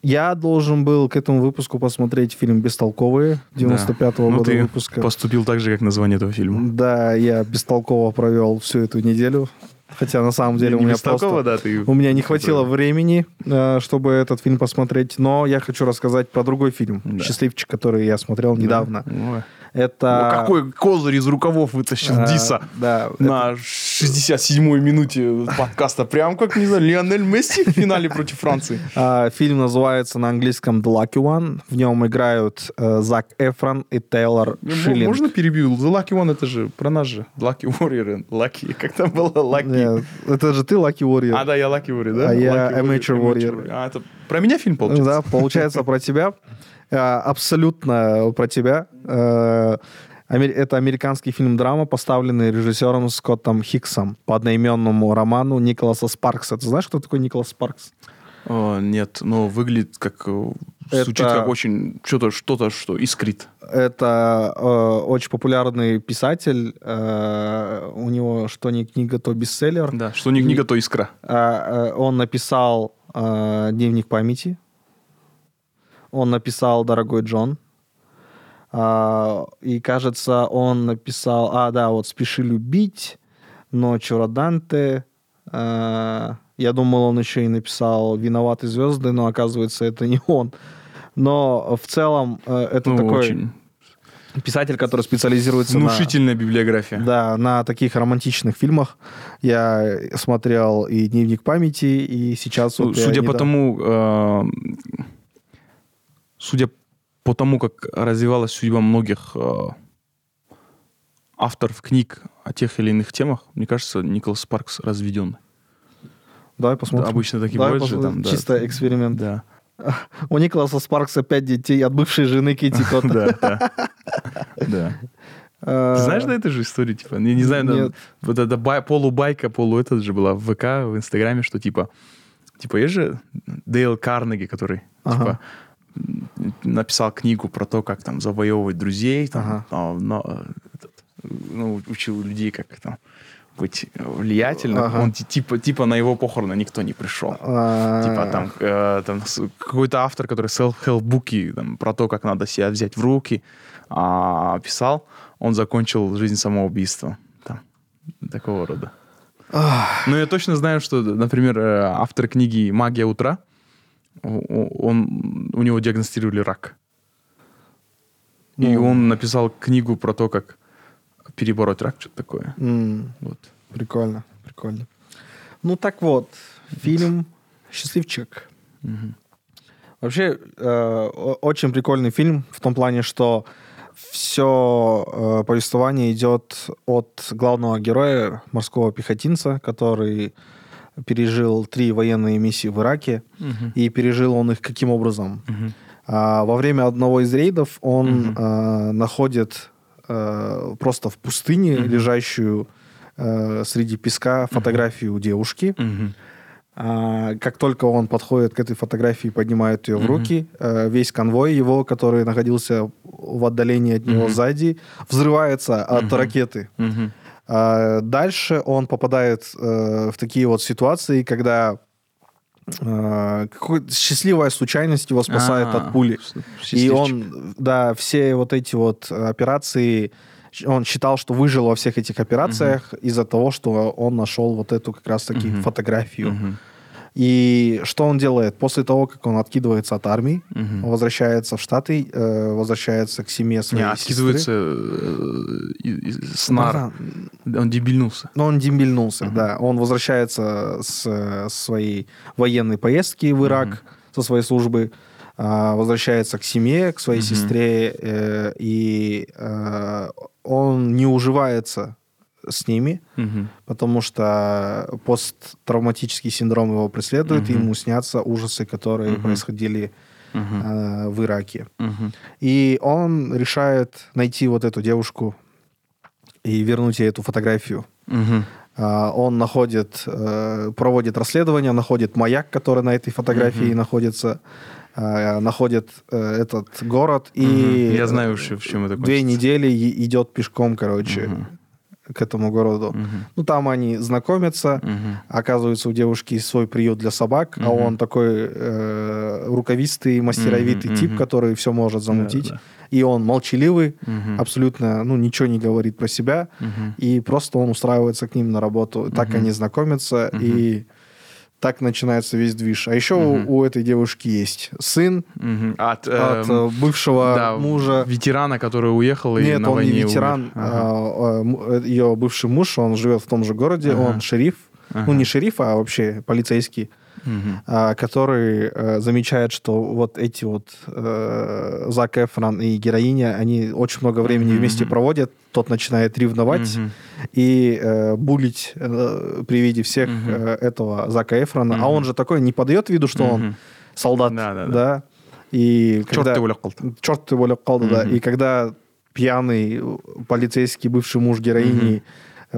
Я должен был к этому выпуску посмотреть фильм «Бестолковые» 95-го Ну, года ты выпуска. поступил так же, как название этого фильма. Да, я бестолково провел всю эту неделю. Хотя на самом деле у Не меня бестолково, просто... да, ты... У меня не хватило времени, э, чтобы этот фильм посмотреть, но я хочу рассказать про другой фильм Да. «Счастливчик», который я смотрел недавно. Ой. Это... О, какой козырь из рукавов вытащил э, Диса Да. на 67-й минуте подкаста. Прям как, не знаю, Лионель Месси в финале против Франции. А, Фильм называется на английском «The Lucky One». В нем играют э, Зак Эфрон и Тейлор Шиллинг. Можно перебью? The Lucky One это же про нас же. Lucky Warrior. Lucky. Как там было? Lucky. Это же ты Lucky Warrior. А, да, я Lucky Warrior, да? А я Amateur Warrior. А, это про меня фильм получается? Да, получается про тебя. Э, Абсолютно про тебя. Э, Это американский фильм-драма, поставленный режиссером Скоттом Хиксом по одноименному роману Николаса Спаркса. Ты знаешь, кто такой Николас Спаркс? О, нет, но выглядит как... э, Звучит Это- как очень... Что-то, что-то, что искрит. Это э, очень популярный писатель. Э, у него что не книга, то бестселлер. Да, что не книга, то искра. Э, он написал э, «Дневник памяти». Он написал «Дорогой Джон». А, и, кажется, он написал... А, да, вот «Спеши любить», «Ночью Роданте». А, я думал, он еще и написал «Виноваты звезды», но, оказывается, это не он. Но в целом э, это Ну, такой очень писатель, который специализируется на... внушительная библиография. Да, на таких романтичных фильмах. Я смотрел и «Дневник памяти», и сейчас... Ну, вот судя по недавно- тому, э, судя по тому, как развивалась судьба многих э, авторов книг о тех или иных темах, мне кажется, Николас Спаркс разведен. Давай посмотрим. обычно такие Давай бывают же, там, да. Чисто эксперимент. Да. У Николаса Спаркса пять детей от бывшей жены Кити Котта. Да, да. Да. Э, Ты знаешь, да, эту же историю? Типа, я не знаю, вот эта бай- полубайка, полу этот же была в ВК, в Инстаграме, что типа, типа, есть же Дейл Карнеги, который, типа, написал книгу про то, как там завоевывать друзей, там, Ага. а, но, э, ну, учил людей, как там быть влиятельным. Ага. Он ти- типа, типа на его похороны никто не пришел. А, Типа там, э, там какой-то автор, который self-help буки там, про то, как надо себя взять в руки, а, писал, он закончил жизнь самоубийством. Там, такого рода. Но я точно знаю, что, например, э, автор книги «Магия утра», он, у него диагностировали рак. И Ну. он написал книгу про то, как перебороть рак, что-то такое. м, Вот. Прикольно, прикольно. Ну так вот, фильм «Счастливчик». Мгм. Вообще, э, очень прикольный фильм в том плане, что все повествование идет от главного героя, морского пехотинца, который пережил три военные миссии в Ираке. Мгм. И пережил он их каким образом? А, во время одного из рейдов он а, находит а, просто в пустыне, Мгм. лежащую а, среди песка, фотографию девушки. Мгм. А, как только он подходит к этой фотографии, поднимает ее в руки, а, весь конвой его, который находился в отдалении от него Мгм. сзади, взрывается от Мгм. ракеты. Мгм. А Дальше он попадает э, в такие вот ситуации, когда э, какой- счастливая случайность его спасает А, от пули. И он, да, все вот эти вот операции, он считал, что выжил во всех этих операциях из-за того, что он нашел вот эту как раз-таки Мгм. фотографию. Мгм. И что он делает? После того, как он откидывается от армии, Мгм. возвращается в Штаты, э, возвращается к семье Не, своей откидывается сестры. э, и- с нар. Братан, Он дебильнулся. Но он дембельнулся, Мгм. да. Он возвращается с э, своей военной поездки в Ирак, Мгм. со своей службы, а, возвращается к семье, к своей Мгм. сестре, э, и э, он не уживается с ними, Мгм. потому что посттравматический синдром его преследует, и Мгм. ему снятся ужасы, которые Мгм. происходили э, в Ираке. Мгм. И он решает найти вот эту девушку и вернуть ей эту фотографию. А, Он находит, э, проводит расследование, находит маяк, который на этой фотографии Мгм. находится, э, находит этот город, и Мгм. Я знаю, в чем это две кончится. недели и- идет пешком, короче, Мгм. К этому городу. Мгм. Ну, там они знакомятся, Мгм. оказывается, у девушки свой приют для собак, а Мгм. он такой э, рукавистый, мастеровитый Мгм, тип, который все может замутить. Да, И он молчаливый, да. Мгм. абсолютно, ну, ничего не говорит про себя. Мгм. И просто он устраивается к ним на работу. Так Мгм. они знакомятся, Мгм. и так начинается весь движ. А еще Мгм. у, у этой девушки есть сын Мгм. От, от эм, э, бывшего да, мужа. ветерана, который уехал и Нет, на он не войне ветеран. умер. Ага. ее бывший муж, он живет в том же городе, Ага. он шериф. Ага. Ну, не шериф, а вообще полицейский, А, который э, замечает, что вот эти вот э, Зак Эфрон и героиня, они очень много времени Мгм, вместе проводят. Тот начинает ревновать Мгм. и э, булить э, при виде всех Мгм. э, этого Зака Эфрона. А Мгм. он же такой не подает виду, что он Мгм. солдат. Да, да, да. да. И Черт когда... ты ойлап қалды. Черт волю қалды, да. И когда пьяный полицейский бывший муж героини э,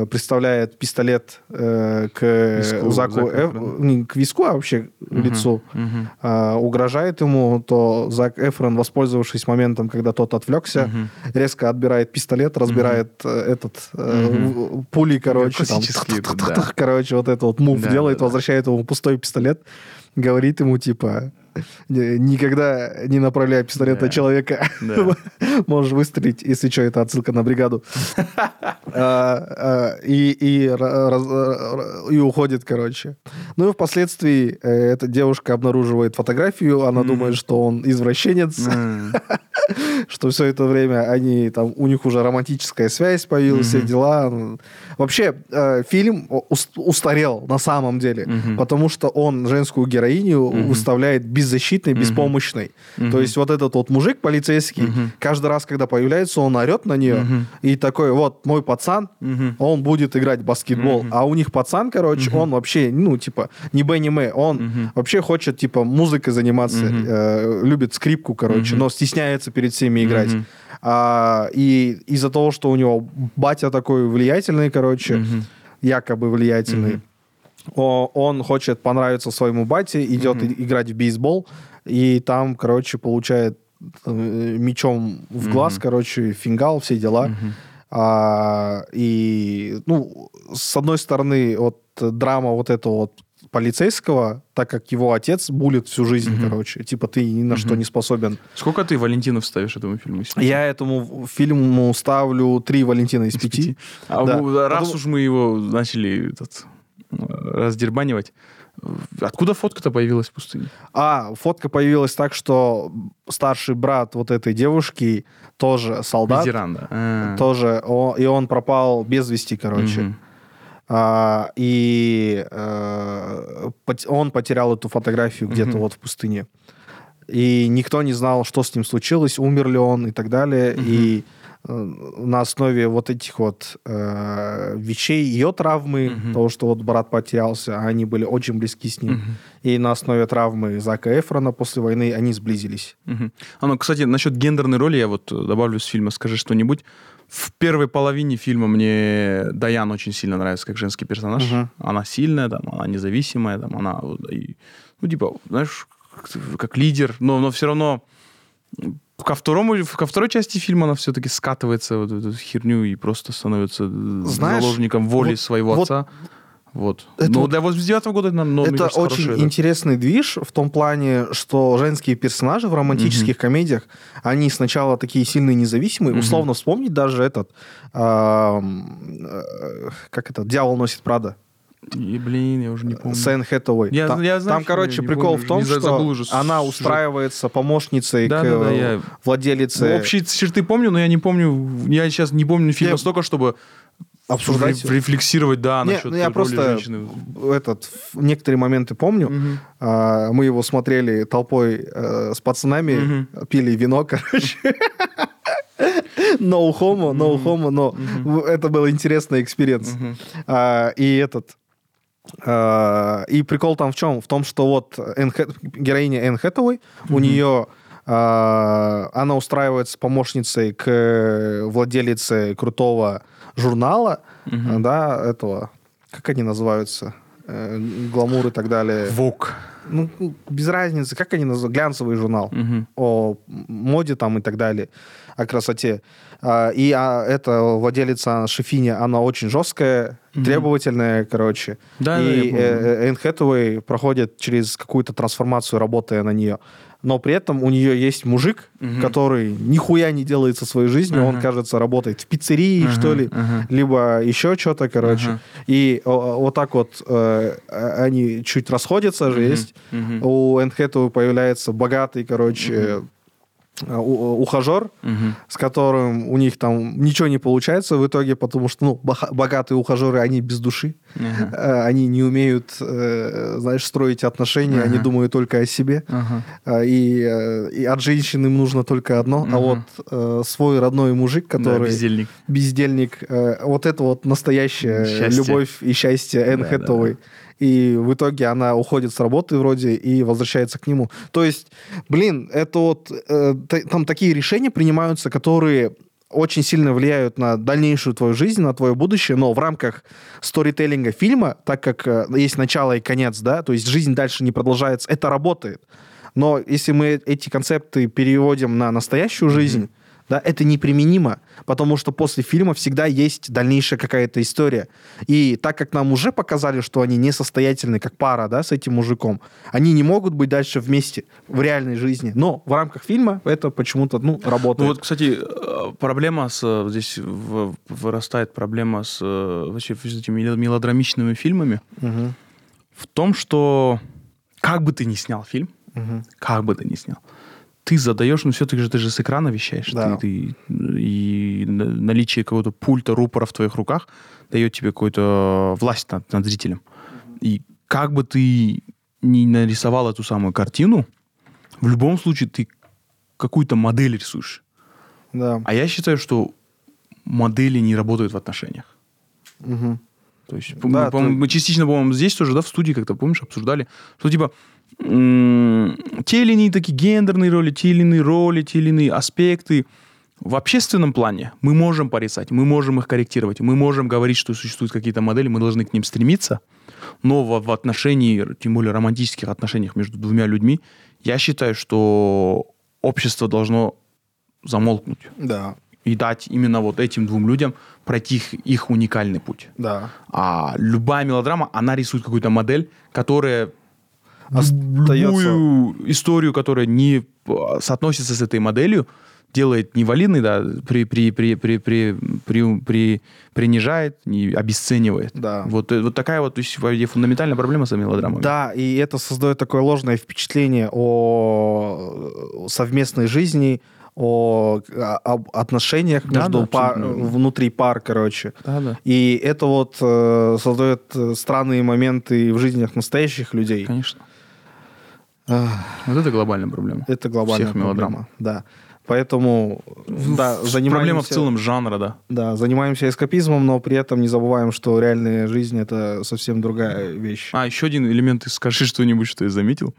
приставляет пистолет э, к Виску Заку, Зака Эф- Эфрона. не к виску, а вообще Мгм. лицу, Мгм. а, угрожает ему, то Зак Эфрон, воспользовавшись моментом, когда тот отвлекся, Мгм. резко отбирает пистолет, разбирает э, этот э, пули, короче, там, этот, да. короче, вот это вот мув Да, делает, да, да. возвращает ему пустой пистолет, говорит ему типа «Не- никогда не направляй пистолет на человека, можешь выстрелить, если что, это отсылка на бригаду. А, а, И уходит, короче. Ну и впоследствии э, эта девушка обнаруживает фотографию, она думает, что он извращенец, что все это время они там у них уже романтическая связь появилась, все дела. Вообще э, фильм ус- устарел на самом деле, потому что он женскую героиню выставляет беззащитной, Мгм. беспомощной. То есть вот этот вот мужик полицейский Мгм. каждый раз, когда появляется, он орет на нее Мгм. и такой вот мой пацан. Мгм. Он будет играть в баскетбол, Мгм. а у них пацан, короче, Мгм. он вообще, ну, типа, не Бенни Мэй, он Мгм. вообще хочет, типа, музыкой заниматься, Мгм. э, любит скрипку, короче, Мгм. но стесняется перед всеми играть. Мгм. А, и из-за того, что у него батя такой влиятельный, короче, Мгм. якобы влиятельный, Мгм. Он хочет понравиться своему бате, идет и- играть в бейсбол, и там, короче, получает э, мечом в глаз, Мгм. короче, фингал, все дела. Мгм. А, и, ну, с одной стороны, вот драма вот этого вот полицейского, так как его отец булит всю жизнь, Мгм. короче. Типа ты ни на что Мгм. не способен. Сколько ты Валентинов ставишь этому фильму? пяти? Я этому фильму ставлю три Валентина из, Из пяти. пяти? А Да. раз Потому- уж мы его начали этот, раздербанивать, откуда фотка-то появилась в пустыне? А, фотка появилась так, что старший брат вот этой девушки тоже солдат. Ветеран, да. А. Тоже, и он пропал без вести, короче. Мгм. А, и пот- он потерял эту фотографию где-то Мгм. вот в пустыне. И никто не знал, что с ним случилось, умер ли он и так далее. Мгм. И на основе вот этих вот э, вещей, ее травмы, Мгм. того, что вот брат потерялся, а они были очень близки с ним. Мгм. И на основе травмы Зака Эфрона после войны они сблизились. Мгм. А ну, кстати, насчет гендерной роли я вот э, добавлю с фильма «Скажи что-нибудь». В первой половине фильма мне Даян очень сильно нравится как женский персонаж. Мгм. Она сильная, там, она независимая, там, она, ну, типа, знаешь, как, лидер, но, но все равно ко, второму, ко второй части фильма она все-таки скатывается в эту херню и просто становится Знаешь, заложником воли вот- своего вот отца. Вот. это но вот- для 89 года, это, ну, мне это кажется, очень хороший, да. интересный движ в том плане, что женские персонажи в романтических комедиях, они сначала такие сильные независимые. Мгм. Условно вспомнить даже этот, э, как это, «Дьявол носит Прада». И, блин, я уже не помню. Сэн Хэтэуэй. Я- там, я знаю, там, короче, я прикол помню, в том, что забыл уже она сюжет. устраивается помощницей Да, к да, да, я- владелице. Ну, общие черты помню, но я не помню, я сейчас не помню фильм Я- настолько, чтобы Обсуждать реф- рефлексировать, да, Не, насчет ну, я роли просто женщины. этот, некоторые моменты помню. Мгм. А, мы его смотрели толпой э, с пацанами, Мгм. пили вино, короче. No homo, no homo, но это был интересный experience. А, И этот... а, И прикол там в чем? В том, что вот Энн героиня Энн Хэтэуэй, у нее а, она устраивается помощницей к владелице крутого журнала, да, этого, как они называются, Э, гламур и так далее. Вок. Ну, без разницы, как они называют, глянцевый журнал Мгм. о моде там и так далее, о красоте. А, И а, эта владелица Шефини, она очень жесткая, Мгм. требовательная, короче. Да, и э, Энн Хэтэуэй проходит через какую-то трансформацию, работая на нее. Но при этом у нее есть мужик, Мгм. который нихуя не делает со своей жизнью, он, Ага. кажется, работает в пиццерии, Ага, что ли, ага. либо еще что-то, короче. Ага. И о- вот так вот э, они чуть расходятся же, Мгм. есть. Мгм. У Энн Хэтэуэй появляется богатый, короче, э, у- ухажер, Мгм. с которым у них там ничего не получается в итоге, потому что, ну, богатые ухажеры, они без души. Э, Они не умеют, э, знаешь, строить отношения, они Ага. думают только о себе. А, И, э, и от женщин им нужно только одно. А Мгм. вот э, свой родной мужик, Да, который бездельник. бездельник, э, вот это вот настоящая Счастье. любовь и счастье Энн Да, Хэтэуэй. И в итоге она уходит с работы вроде и возвращается к нему. То есть, блин, это вот э, там такие решения принимаются, которые очень сильно влияют на дальнейшую твою жизнь, на твое будущее, но в рамках сторителлинга фильма, так как э, есть начало и конец, да, то есть жизнь дальше не продолжается, это работает. Но если мы эти концепты переводим на настоящую жизнь, да, это неприменимо, потому что после фильма всегда есть дальнейшая какая-то история. И так как нам уже показали, что они несостоятельны как пара, да, с этим мужиком, они не могут быть дальше вместе в реальной жизни. Но в рамках фильма это почему-то, ну, работает. Ну вот, кстати, э, проблема с... э, Здесь вырастает проблема с э, вообще с этими мело- мелодрамичными фильмами Мгм, в том, что как бы ты ни снял фильм, мгм. как бы ты ни снял, ты задаешь, ну все-таки же ты же с экрана вещаешь, Да. ты, ты- и на- наличие какого-то пульта, рупора в твоих руках дает тебе какую-то власть над, над зрителем. И как бы ты ни нарисовал эту самую картину, в любом случае ты какую-то модель рисуешь. Да. А я считаю, что модели не работают в отношениях. Мгм. То есть, Да, мы, то- мы частично, по-моему, здесь тоже, да, в студии как-то, помнишь, обсуждали, что типа те или иные такие гендерные роли, те или иные роли, те или иные аспекты в общественном плане мы можем порицать, мы можем их корректировать, мы можем говорить, что существуют какие-то модели, мы должны к ним стремиться, но в, в отношении, тем более романтических отношениях между двумя людьми, я считаю, что общество должно замолкнуть Да. и дать именно вот этим двум людям пройти их, их уникальный путь. Да. А любая мелодрама, она рисует какую-то модель, которая Остается- любую историю, которая не э, соотносится с этой моделью, делает невалидной, да, при, при, при, при, при, при, при- принижает, не обесценивает. Да. Вот, э, вот такая вот есть, фундаментальная проблема с мелодрамами. Да, и это создает такое ложное впечатление о совместной жизни, о, о- об отношениях Да, между да, пар- внутри пар, короче. Да, да. И это вот э, создает э, странные моменты в жизнях настоящих людей. Конечно. Вот это глобальная проблема. это глобальная Всех проблема. Да. Поэтому да, занимаемся, Проблема в целом жанра, да. Да, занимаемся эскапизмом, но при этом не забываем, что реальная жизнь это совсем другая вещь. А, еще один элемент, ты скажи что-нибудь, что я заметил.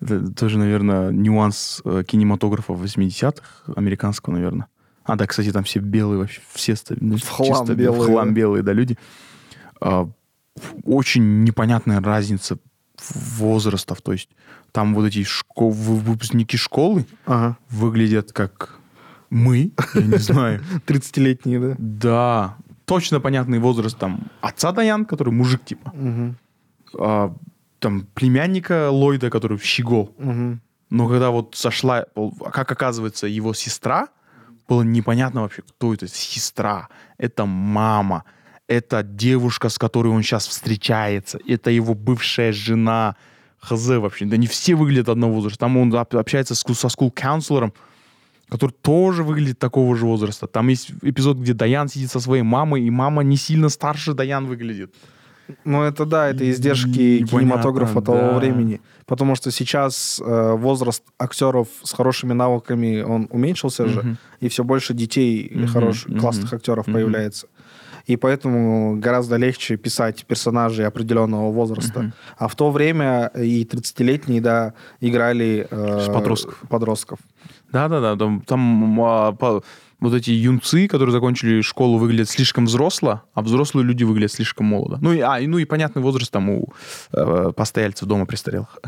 Это тоже, наверное, нюанс э, кинематографа 80-х, американского, наверное. А, да, кстати, там все белые вообще, все ну, В хлам чисто белые, В хлам белые, да, люди. А, очень непонятная разница возрастов. То есть там вот эти шко- вы- выпускники школы Ага. выглядят как мы, я не знаю. 30-летние, да? Да, точно понятный возраст там отца Даян, который мужик типа а, там племянника Ллойда, который щегол. Мгм. Но когда вот сошла, пол- как оказывается, его сестра, было непонятно вообще, кто это сестра. Это мама. Это девушка, с которой он сейчас встречается. Это его бывшая жена. Хз вообще. Да не все выглядят одного возраста. Там он об- общается с, со скул-каунселором, который тоже выглядит такого же возраста. Там есть эпизод, где Даян сидит со своей мамой, и мама не сильно старше Даян выглядит. Ну, это да, это издержки Непонятно, кинематографа того да. времени. Потому что сейчас э, возраст актеров с хорошими навыками, он уменьшился же, Мгм. и все больше детей Мгм, хороших, мгм, классных актеров мгм. появляется. И поэтому гораздо легче писать персонажей определенного возраста. Мгм. А в то время и 30-летние, да, играли... э, Подростков. Подростков. Да-да-да, там, там, а, по- вот эти юнцы, которые закончили школу, выглядят слишком взросло, а взрослые люди выглядят слишком молодо. Ну и, а, и, ну и понятный возраст там у э, постояльцев дома престарелых.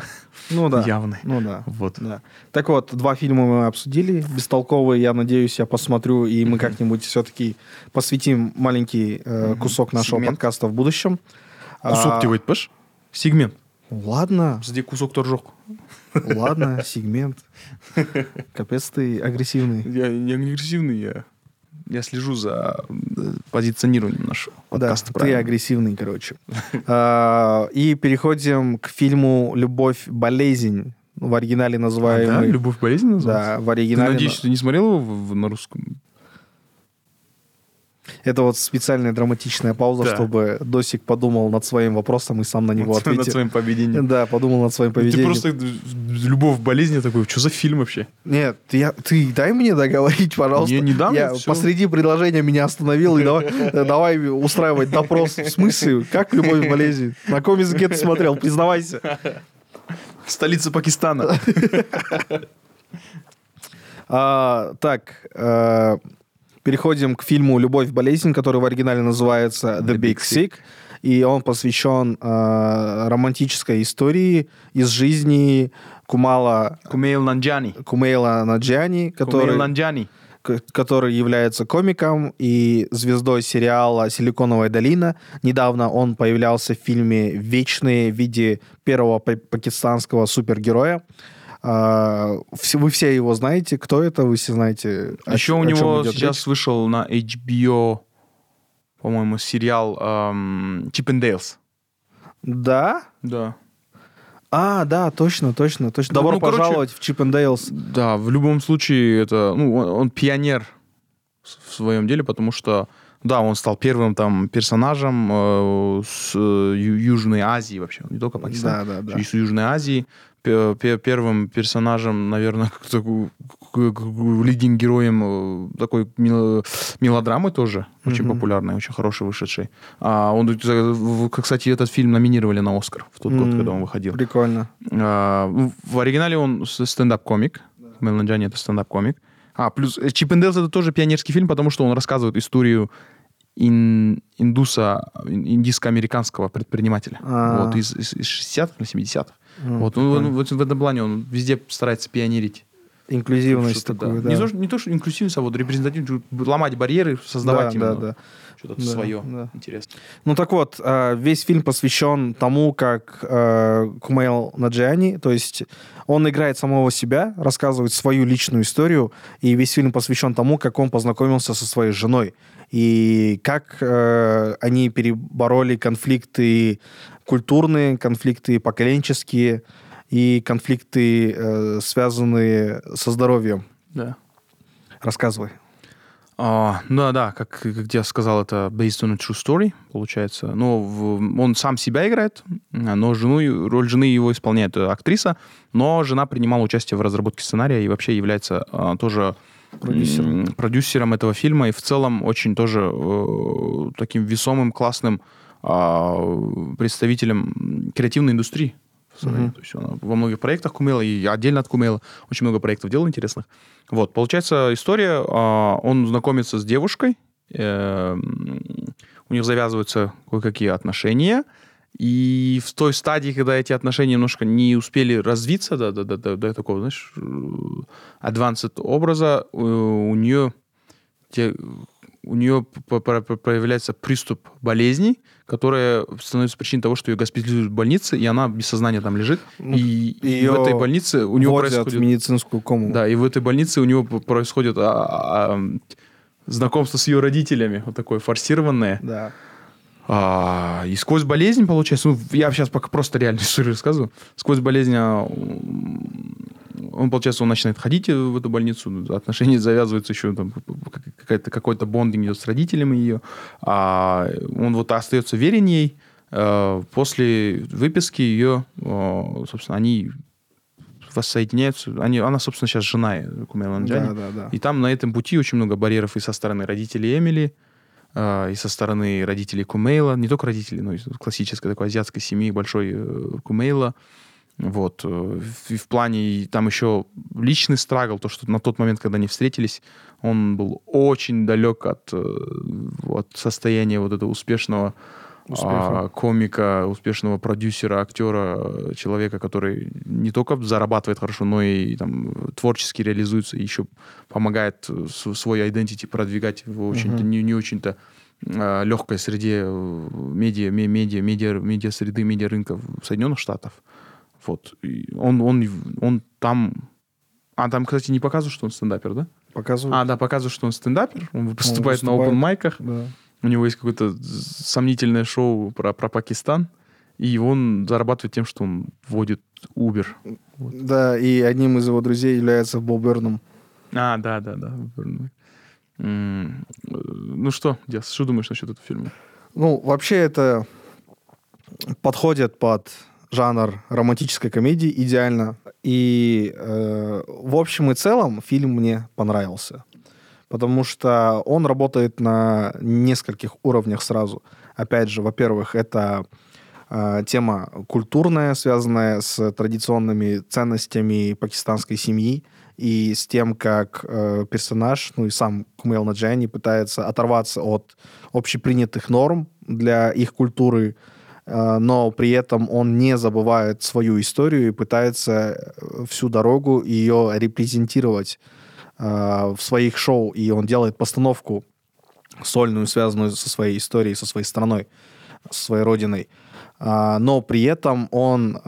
Ну да. Явный. Ну да. Вот. Да. Так вот, два фильма мы обсудили. Бестолковые, я надеюсь, я посмотрю, и мы как-нибудь все-таки посвятим маленький э, кусок нашего Сегмент. подкаста в будущем. Кусок А, тебе айтпаш? Сегмент. Ладно, Бізде кусок жоқ. Ладно, сегмент. Капец ты агрессивный. Я, не агрессивный, я, я слежу за э, позиционированием нашего Да, подкаста. ты правильно. агрессивный, короче. А, И переходим к фильму «Любовь, болезнь». В оригинале А, да? называемый... Любовь болезнь называется? Да, в Ты, оригинале... надеюсь, ты не смотрел его на русском? Это вот специальная драматичная пауза, Да. чтобы Досик подумал над своим вопросом и сам на него Над ответил. своим поведением. Да, подумал над своим Ну, Ты поведением. просто э, любовь в болезни такой, что за фильм вообще? Нет, ты, я- ты дай мне договорить, пожалуйста. Я не дам, Я всё. посреди предложения меня остановил, и давай, э, давай устраивать допрос. В смысле? Как любовь в болезни? На каком языке ты смотрел? Признавайся. Столица Пакистана. А, так, э, переходим к фильму «Любовь, болезнь», который в оригинале называется «The, Big Sick». И он посвящен э, романтической истории из жизни Кумала Кумейл Нанджани. Кумейла Наджани, Кумейл который, Нанджани. к- который является комиком и звездой сериала «Силиконовая долина». Недавно он появлялся в фильме «Вечные» в виде первого па- пакистанского супергероя. А, вы все его знаете. Кто это? Вы все знаете. Еще у о чём него сейчас речь? вышел на HBO, по-моему, сериал эм, Дейлс. Да? Да. А, да, точно, точно, точно. Добро ну, короче- пожаловать в Чип Дейлс. Да, в любом случае, это, ну, он, он пионер в своем деле, потому что, да, он стал первым там персонажем э, с э, Южной Азии вообще, не только Пакистан, Да, да, да. еще и с Южной Азии. Пе- пе- Первым персонажем, наверное, лидинг героем э, такой мел- мелодрамы тоже очень Мгм. популярной, очень хороший вышедший. А он, э, кстати, этот фильм номинировали на Оскар в тот год, М, когда он выходил. Прикольно. А, в оригинале он стендап-комик. Мелан Джани это стендап-комик. А, плюс э, Чип это тоже пионерский фильм, потому что он рассказывает историю ин- индуса, ин- индийско-американского предпринимателя. А. Вот, из- из 60-х или 70-х. М, Вот, прикольно. он вот в этом плане он везде старается пионерить. Инклюзивность такую, да. да. Не, то, что- не то, что инклюзивность, а вот репрезентативность, ломать барьеры, создавать Да, именно да, да. Что-то Да, свое. да. Интересно. Ну так вот, э, весь фильм посвящен тому, как э, Кумейл Наджиани, то есть он играет самого себя, рассказывает свою личную историю, и весь фильм посвящен тому, как он познакомился со своей женой, и как э, они перебороли конфликты культурные, конфликты поколенческие и конфликты, э, связанные со здоровьем. Да. Рассказывай. А, да, да, как, как я сказал, это based on a true story, получается. Но в- он сам себя играет, но жену, роль жены его исполняет э, актриса, но жена принимала участие в разработке сценария и вообще является а, тоже Продюсером. м, продюсером этого фильма и в целом очень тоже э, таким весомым, классным а, представителем креативной индустрии. Мгм. То есть она во многих проектах Кумела и отдельно от Кумела очень много проектов делал интересных. Вот, получается история, а, он знакомится с девушкой, эм, у них завязываются кое-какие отношения, и в той стадии, когда эти отношения немножко не успели развиться до, до, до, до- до такого, знаешь, э, advanced образа, э, у нее те- у нее появляется приступ болезни, которая становится причиной того, что ее госпитализируют в больнице, и она без сознания там лежит. Ну, и, и в этой больнице у нее происходит... в медицинскую кому. Да, и в этой больнице у него п- происходит а, а, а, знакомство с ее родителями, вот такое форсированное. Да. А, и сквозь болезнь, получается, ну, я сейчас пока просто реальную историю рассказываю, сквозь болезнь а, он, получается, он начинает ходить в эту больницу, отношения завязываются еще, там, какая-то, какой-то бондинг идет с родителями ее, а он вот остается верен ей, э, после выписки ее, э, собственно, они воссоединяются, они, она, собственно, сейчас жена Кумела. Да, да, да. И там на этом пути очень много барьеров и со стороны родителей Эмили, э, и со стороны родителей Кумейла, не только родителей, но и классической такой азиатской семьи большой э, Кумейла. Вот. э, И в плане, там еще личный страгл, то, что на тот момент, когда они встретились, он был очень далек от, э, от состояния вот этого успешного Успеха. а, комика, успешного продюсера, актера, человека, который не только зарабатывает хорошо, но и там творчески реализуется, и еще помогает э, свой identity продвигать в очень-то, не, не очень-то э, легкой среде медиа, ме- медиа, медиа, медиа среды, медиа рынка Соединенных Штатах. Вот. И он, он, он там... А, там, кстати, не показывают, что он стендапер, да? Показывают. А, да, показывают, что он стендапер. Он выступает, на выступает. open майках. Да. У него есть какое-то сомнительное шоу про, про Пакистан. И он зарабатывает тем, что он вводит Uber. Да, и одним из его друзей является Боб Берном. А, да, да, да. Э, Ну что, Диас, что думаешь насчет этого фильма? Ну, вообще это подходит под жанр романтической комедии идеально. И э, в общем и целом фильм мне понравился. Потому что он работает на нескольких уровнях сразу. Опять же, во-первых, это э, тема культурная, связанная с традиционными ценностями пакистанской семьи и с тем, как э, персонаж, ну и сам Кумейл Наджани пытается оторваться от общепринятых норм для их культуры, но при этом он не забывает свою историю и пытается э, всю дорогу ее репрезентировать э, в своих шоу, и он делает постановку сольную, связанную со своей историей, со своей страной, со своей родиной. Но при этом он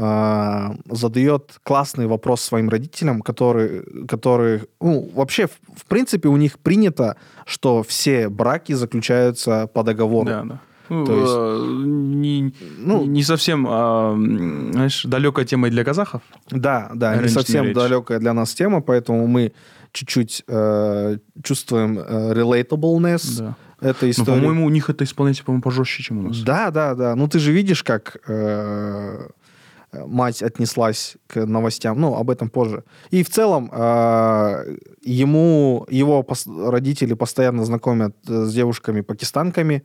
задает классный вопрос своим родителям, которые, которые ну, вообще, в принципе, у них принято, что все браки заключаются по договору. Да, да. Ну, То есть- э, не, Ну- не совсем, а, знаешь, далекая тема и для казахов. Да, да, не совсем marriage. далекая для нас тема, поэтому мы чуть-чуть э, чувствуем э, relatableness Да. этой Но, истории. по-моему, у них это исполнение, по-моему, пожестче, чем у нас. Да, да, да. Ну, ты же видишь, как э, мать отнеслась к новостям. Ну, об этом позже. И в целом э, ему его пос- родители постоянно знакомят э, с девушками-пакистанками, э,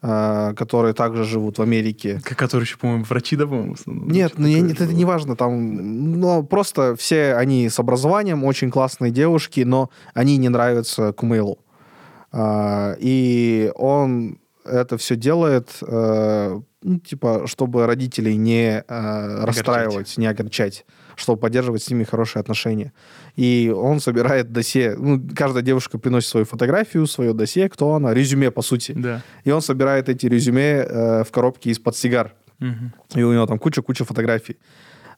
которые также живут в Америке. Которые еще, по-моему, врачи, да, по-моему, в основном? Нет, ну я, это не важно, там, но просто все они с образованием, очень классные девушки, но они не нравятся Кумейлу. А, и он это все делает, э, ну, типа, чтобы родителей не э, расстраивать, не огорчать, чтобы поддерживать с ними хорошие отношения. И он собирает досье. Ну, каждая девушка приносит свою фотографию, свое досье, кто она, резюме, по сути. Да. И он собирает эти резюме э, в коробке из-под сигар. Мгм. И у него там куча-куча фотографий.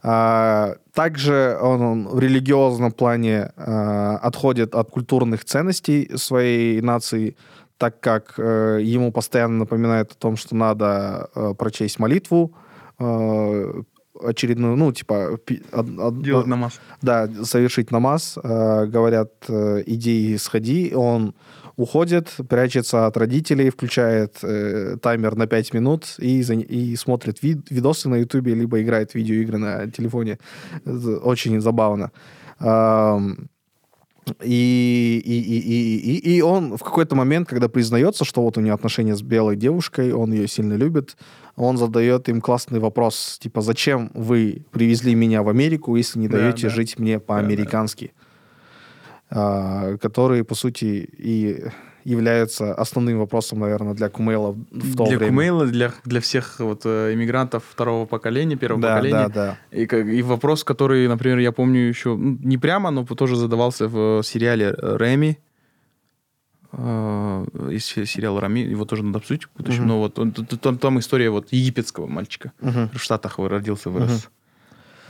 А, также он, он в религиозном плане а, отходит от культурных ценностей своей нации, так как э, ему постоянно напоминает о том, что надо э, прочесть молитву э, очередную, ну, типа... од- од- Делать намаз. да, совершить намаз. Э, говорят, э, иди и сходи. Он уходит, прячется от родителей, включает э, таймер на 5 минут и, и смотрит вид- видосы на ютубе, либо играет видеоигры на телефоне. Очень забавно. Ам, и, и, и, и, и, и он в какой-то момент, когда признается, что вот у него отношения с белой девушкой, он ее сильно любит, он задает им классный вопрос, типа, зачем вы привезли меня в Америку, если не Да, даете да. жить мне по-американски? А, которые, по сути, и являются основным вопросом, наверное, для Кумейла в то для время. Кумейла, для, для всех вот э, иммигрантов второго поколения, первого да, поколения. да, да. И, как- и вопрос, который, например, я помню еще, ну, не прямо, но тоже задавался в сериале «Реми». Э, Есть се- сериал «Рами», его тоже надо обсудить в будущем. Мгм. Но вот он- там, там история вот египетского мальчика. Мгм. В Штатах родился, вырос.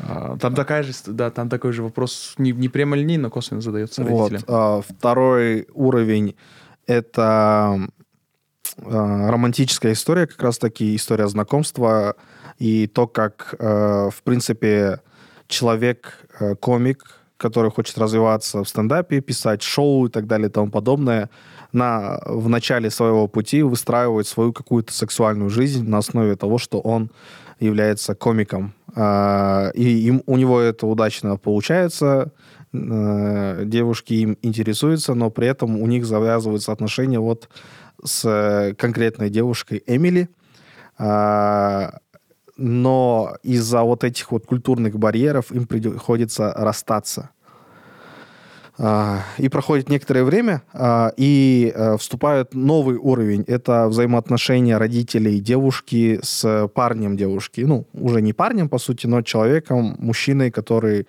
А, Там такая же, да, там такой же вопрос не, не прямолинейно, но косвенно задается Вот. родителям. а, второй уровень — это а, романтическая история, как раз-таки история знакомства и то, как, э, в принципе, человек, э, комик, который хочет развиваться в стендапе, писать шоу и так далее и тому подобное, на, в начале своего пути выстраивает свою какую-то сексуальную жизнь на основе того, что он является комиком. А, И им, у него это удачно получается, э, девушки им интересуются, но при этом у них завязываются отношения вот с конкретной девушкой Эмили. А, но из-за вот этих вот культурных барьеров им приходится расстаться. А, и проходит некоторое время, а, и а, вступает новый уровень. Это взаимоотношения родителей девушки с парнем девушки. Ну, уже не парнем, по сути, но человеком, мужчиной, который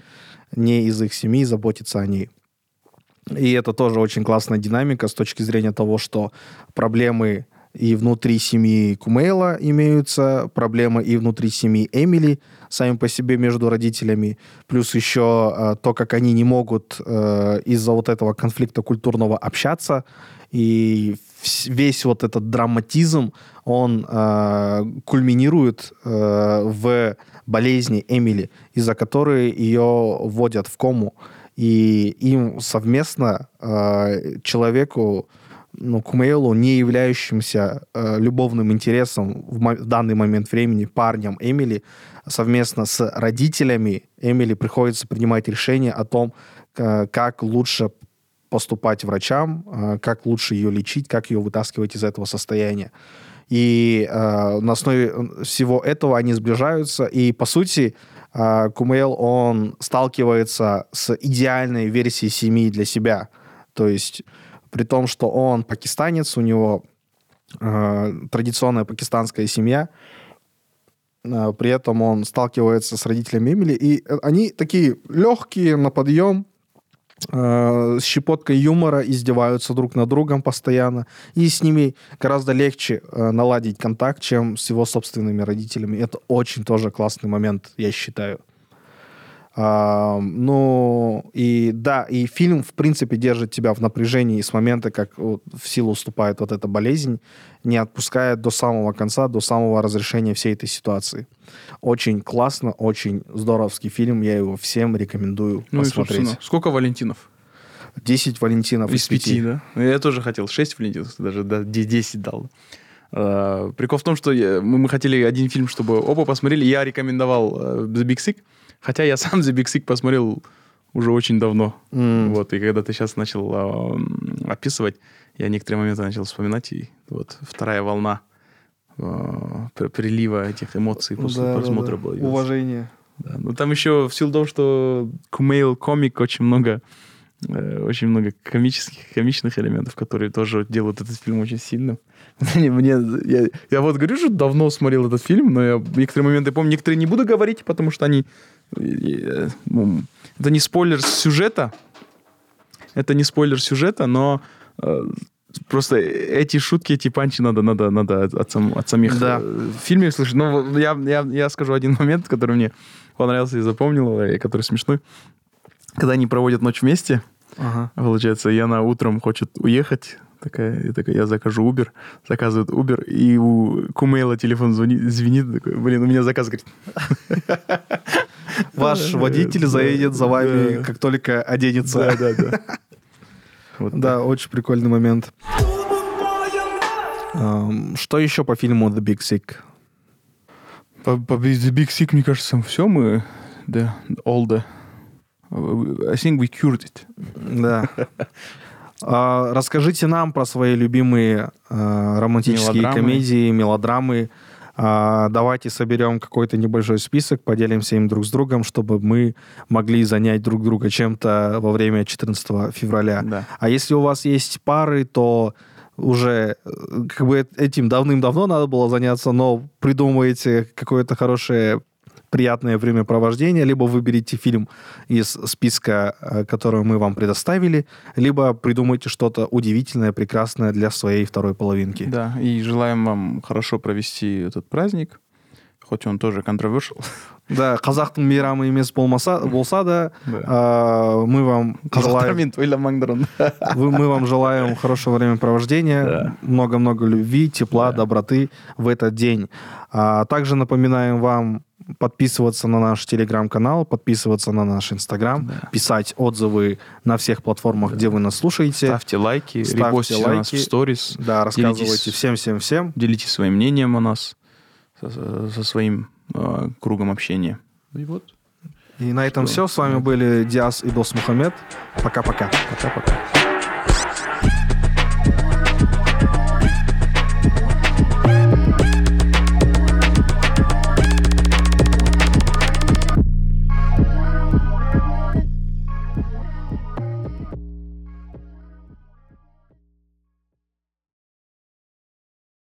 не из их семьи, заботится о ней. И это тоже очень классная динамика с точки зрения того, что проблемы и внутри семьи Кумейла имеются проблемы, и внутри семьи Эмили сами по себе между родителями, плюс еще э, то, как они не могут э, из-за вот этого конфликта культурного общаться, и весь вот этот драматизм, он э, кульминирует э, в болезни Эмили, из-за которой ее вводят в кому, и им совместно э, человеку ну, Кумейлу, не являющимся э, любовным интересом в, в данный момент времени парнем Эмили, совместно с родителями Эмили приходится принимать решение о том, э, как лучше поступать врачам, э, как лучше ее лечить, как ее вытаскивать из этого состояния. И э, на основе всего этого они сближаются. И, по сути, э, Кумейл, он сталкивается с идеальной версией семьи для себя. То есть при том, что он пакистанец, у него э, традиционная пакистанская семья, э, при этом он сталкивается с родителями Эмили, и э, они такие легкие на подъем, э, с щепоткой юмора, издеваются друг над другом постоянно, и с ними гораздо легче э, наладить контакт, чем с его собственными родителями. Это очень тоже классный момент, я считаю. А, ну, и да, и фильм, в принципе, держит тебя в напряжении с момента, как вот, в силу уступает вот эта болезнь, не отпускает до самого конца, до самого разрешения всей этой ситуации. Очень классно, очень здоровский фильм, я его всем рекомендую ну посмотреть. И, сколько Валентинов? 10 Валентинов из, из 5. 5, да? Ну, я тоже хотел 6 Валентинов, даже да, 10 дал. Uh, прикол в том, что мы, хотели один фильм, чтобы оба посмотрели. Я рекомендовал The Big Sick. Хотя я сам The Big Sick посмотрел уже очень давно. Mm. Вот, и когда ты сейчас начал э, описывать, я некоторые моменты начал вспоминать, и вот вторая волна э, прилива этих эмоций после да, просмотра да, да. была. Уважение. Да. Но там еще в силу того, что Кумейл комик очень много э, очень много комических, комичных элементов, которые тоже делают этот фильм очень сильным. Мне, я, я вот говорю, что давно смотрел этот фильм, но я некоторые моменты помню, некоторые не буду говорить, потому что они ну, это не спойлер сюжета, это не спойлер сюжета, но э, просто эти шутки, эти панчи надо, надо, надо от, сам, от самих да. э, фильмов слышать. Ну, я, я, я скажу один момент, который мне понравился и запомнил, и который смешной. Когда они проводят ночь вместе, ага. получается, и она утром хочет уехать, такая, я, такая, я закажу Uber, заказывает Uber, и у Кумейла телефон звонит, звенит, такой, блин, у меня заказ, говорит. Ваш водитель заедет за вами, как только оденется. Да, да, да. Да, очень прикольный момент. Что еще по фильму The Big Sick? По, по The Big Sick, мне кажется, все мы, да, all the... I think we cured it. Да. А, расскажите нам про свои любимые а, романтические комедии, мелодрамы. А, давайте соберем какой-то небольшой список, поделимся им друг с другом, чтобы мы могли занять друг друга чем-то во время 14 февраля. Да. А если у вас есть пары, то уже э, как бы этим давным-давно надо было заняться, но придумываете какое-то хорошее приятное времяпровождение, либо выберите фильм из списка, э, который мы вам предоставили, либо придумайте что-то удивительное, прекрасное для своей второй половинки. Да, и желаем вам хорошо провести этот праздник, хоть он тоже controversial. Да, казахтың мейрамы емес болмаса болса да, э, мы вам желаем мы вам желаем хорошего времяпровождения, много-много любви, тепла, доброты в этот день. А также напоминаем вам подписываться на наш телеграм-канал, подписываться на наш инстаграм, да. писать отзывы на всех платформах, да. где вы нас слушаете. Ставьте лайки, Ставьте репостите лайки. нас в сторис. Да, рассказывайте всем-всем-всем. Делитесь своим мнением о нас со, со своим э, кругом общения. И вот. И на этом Что? все. С вами были Диас и Дос Мухаммед. Пока-пока. Пока-пока.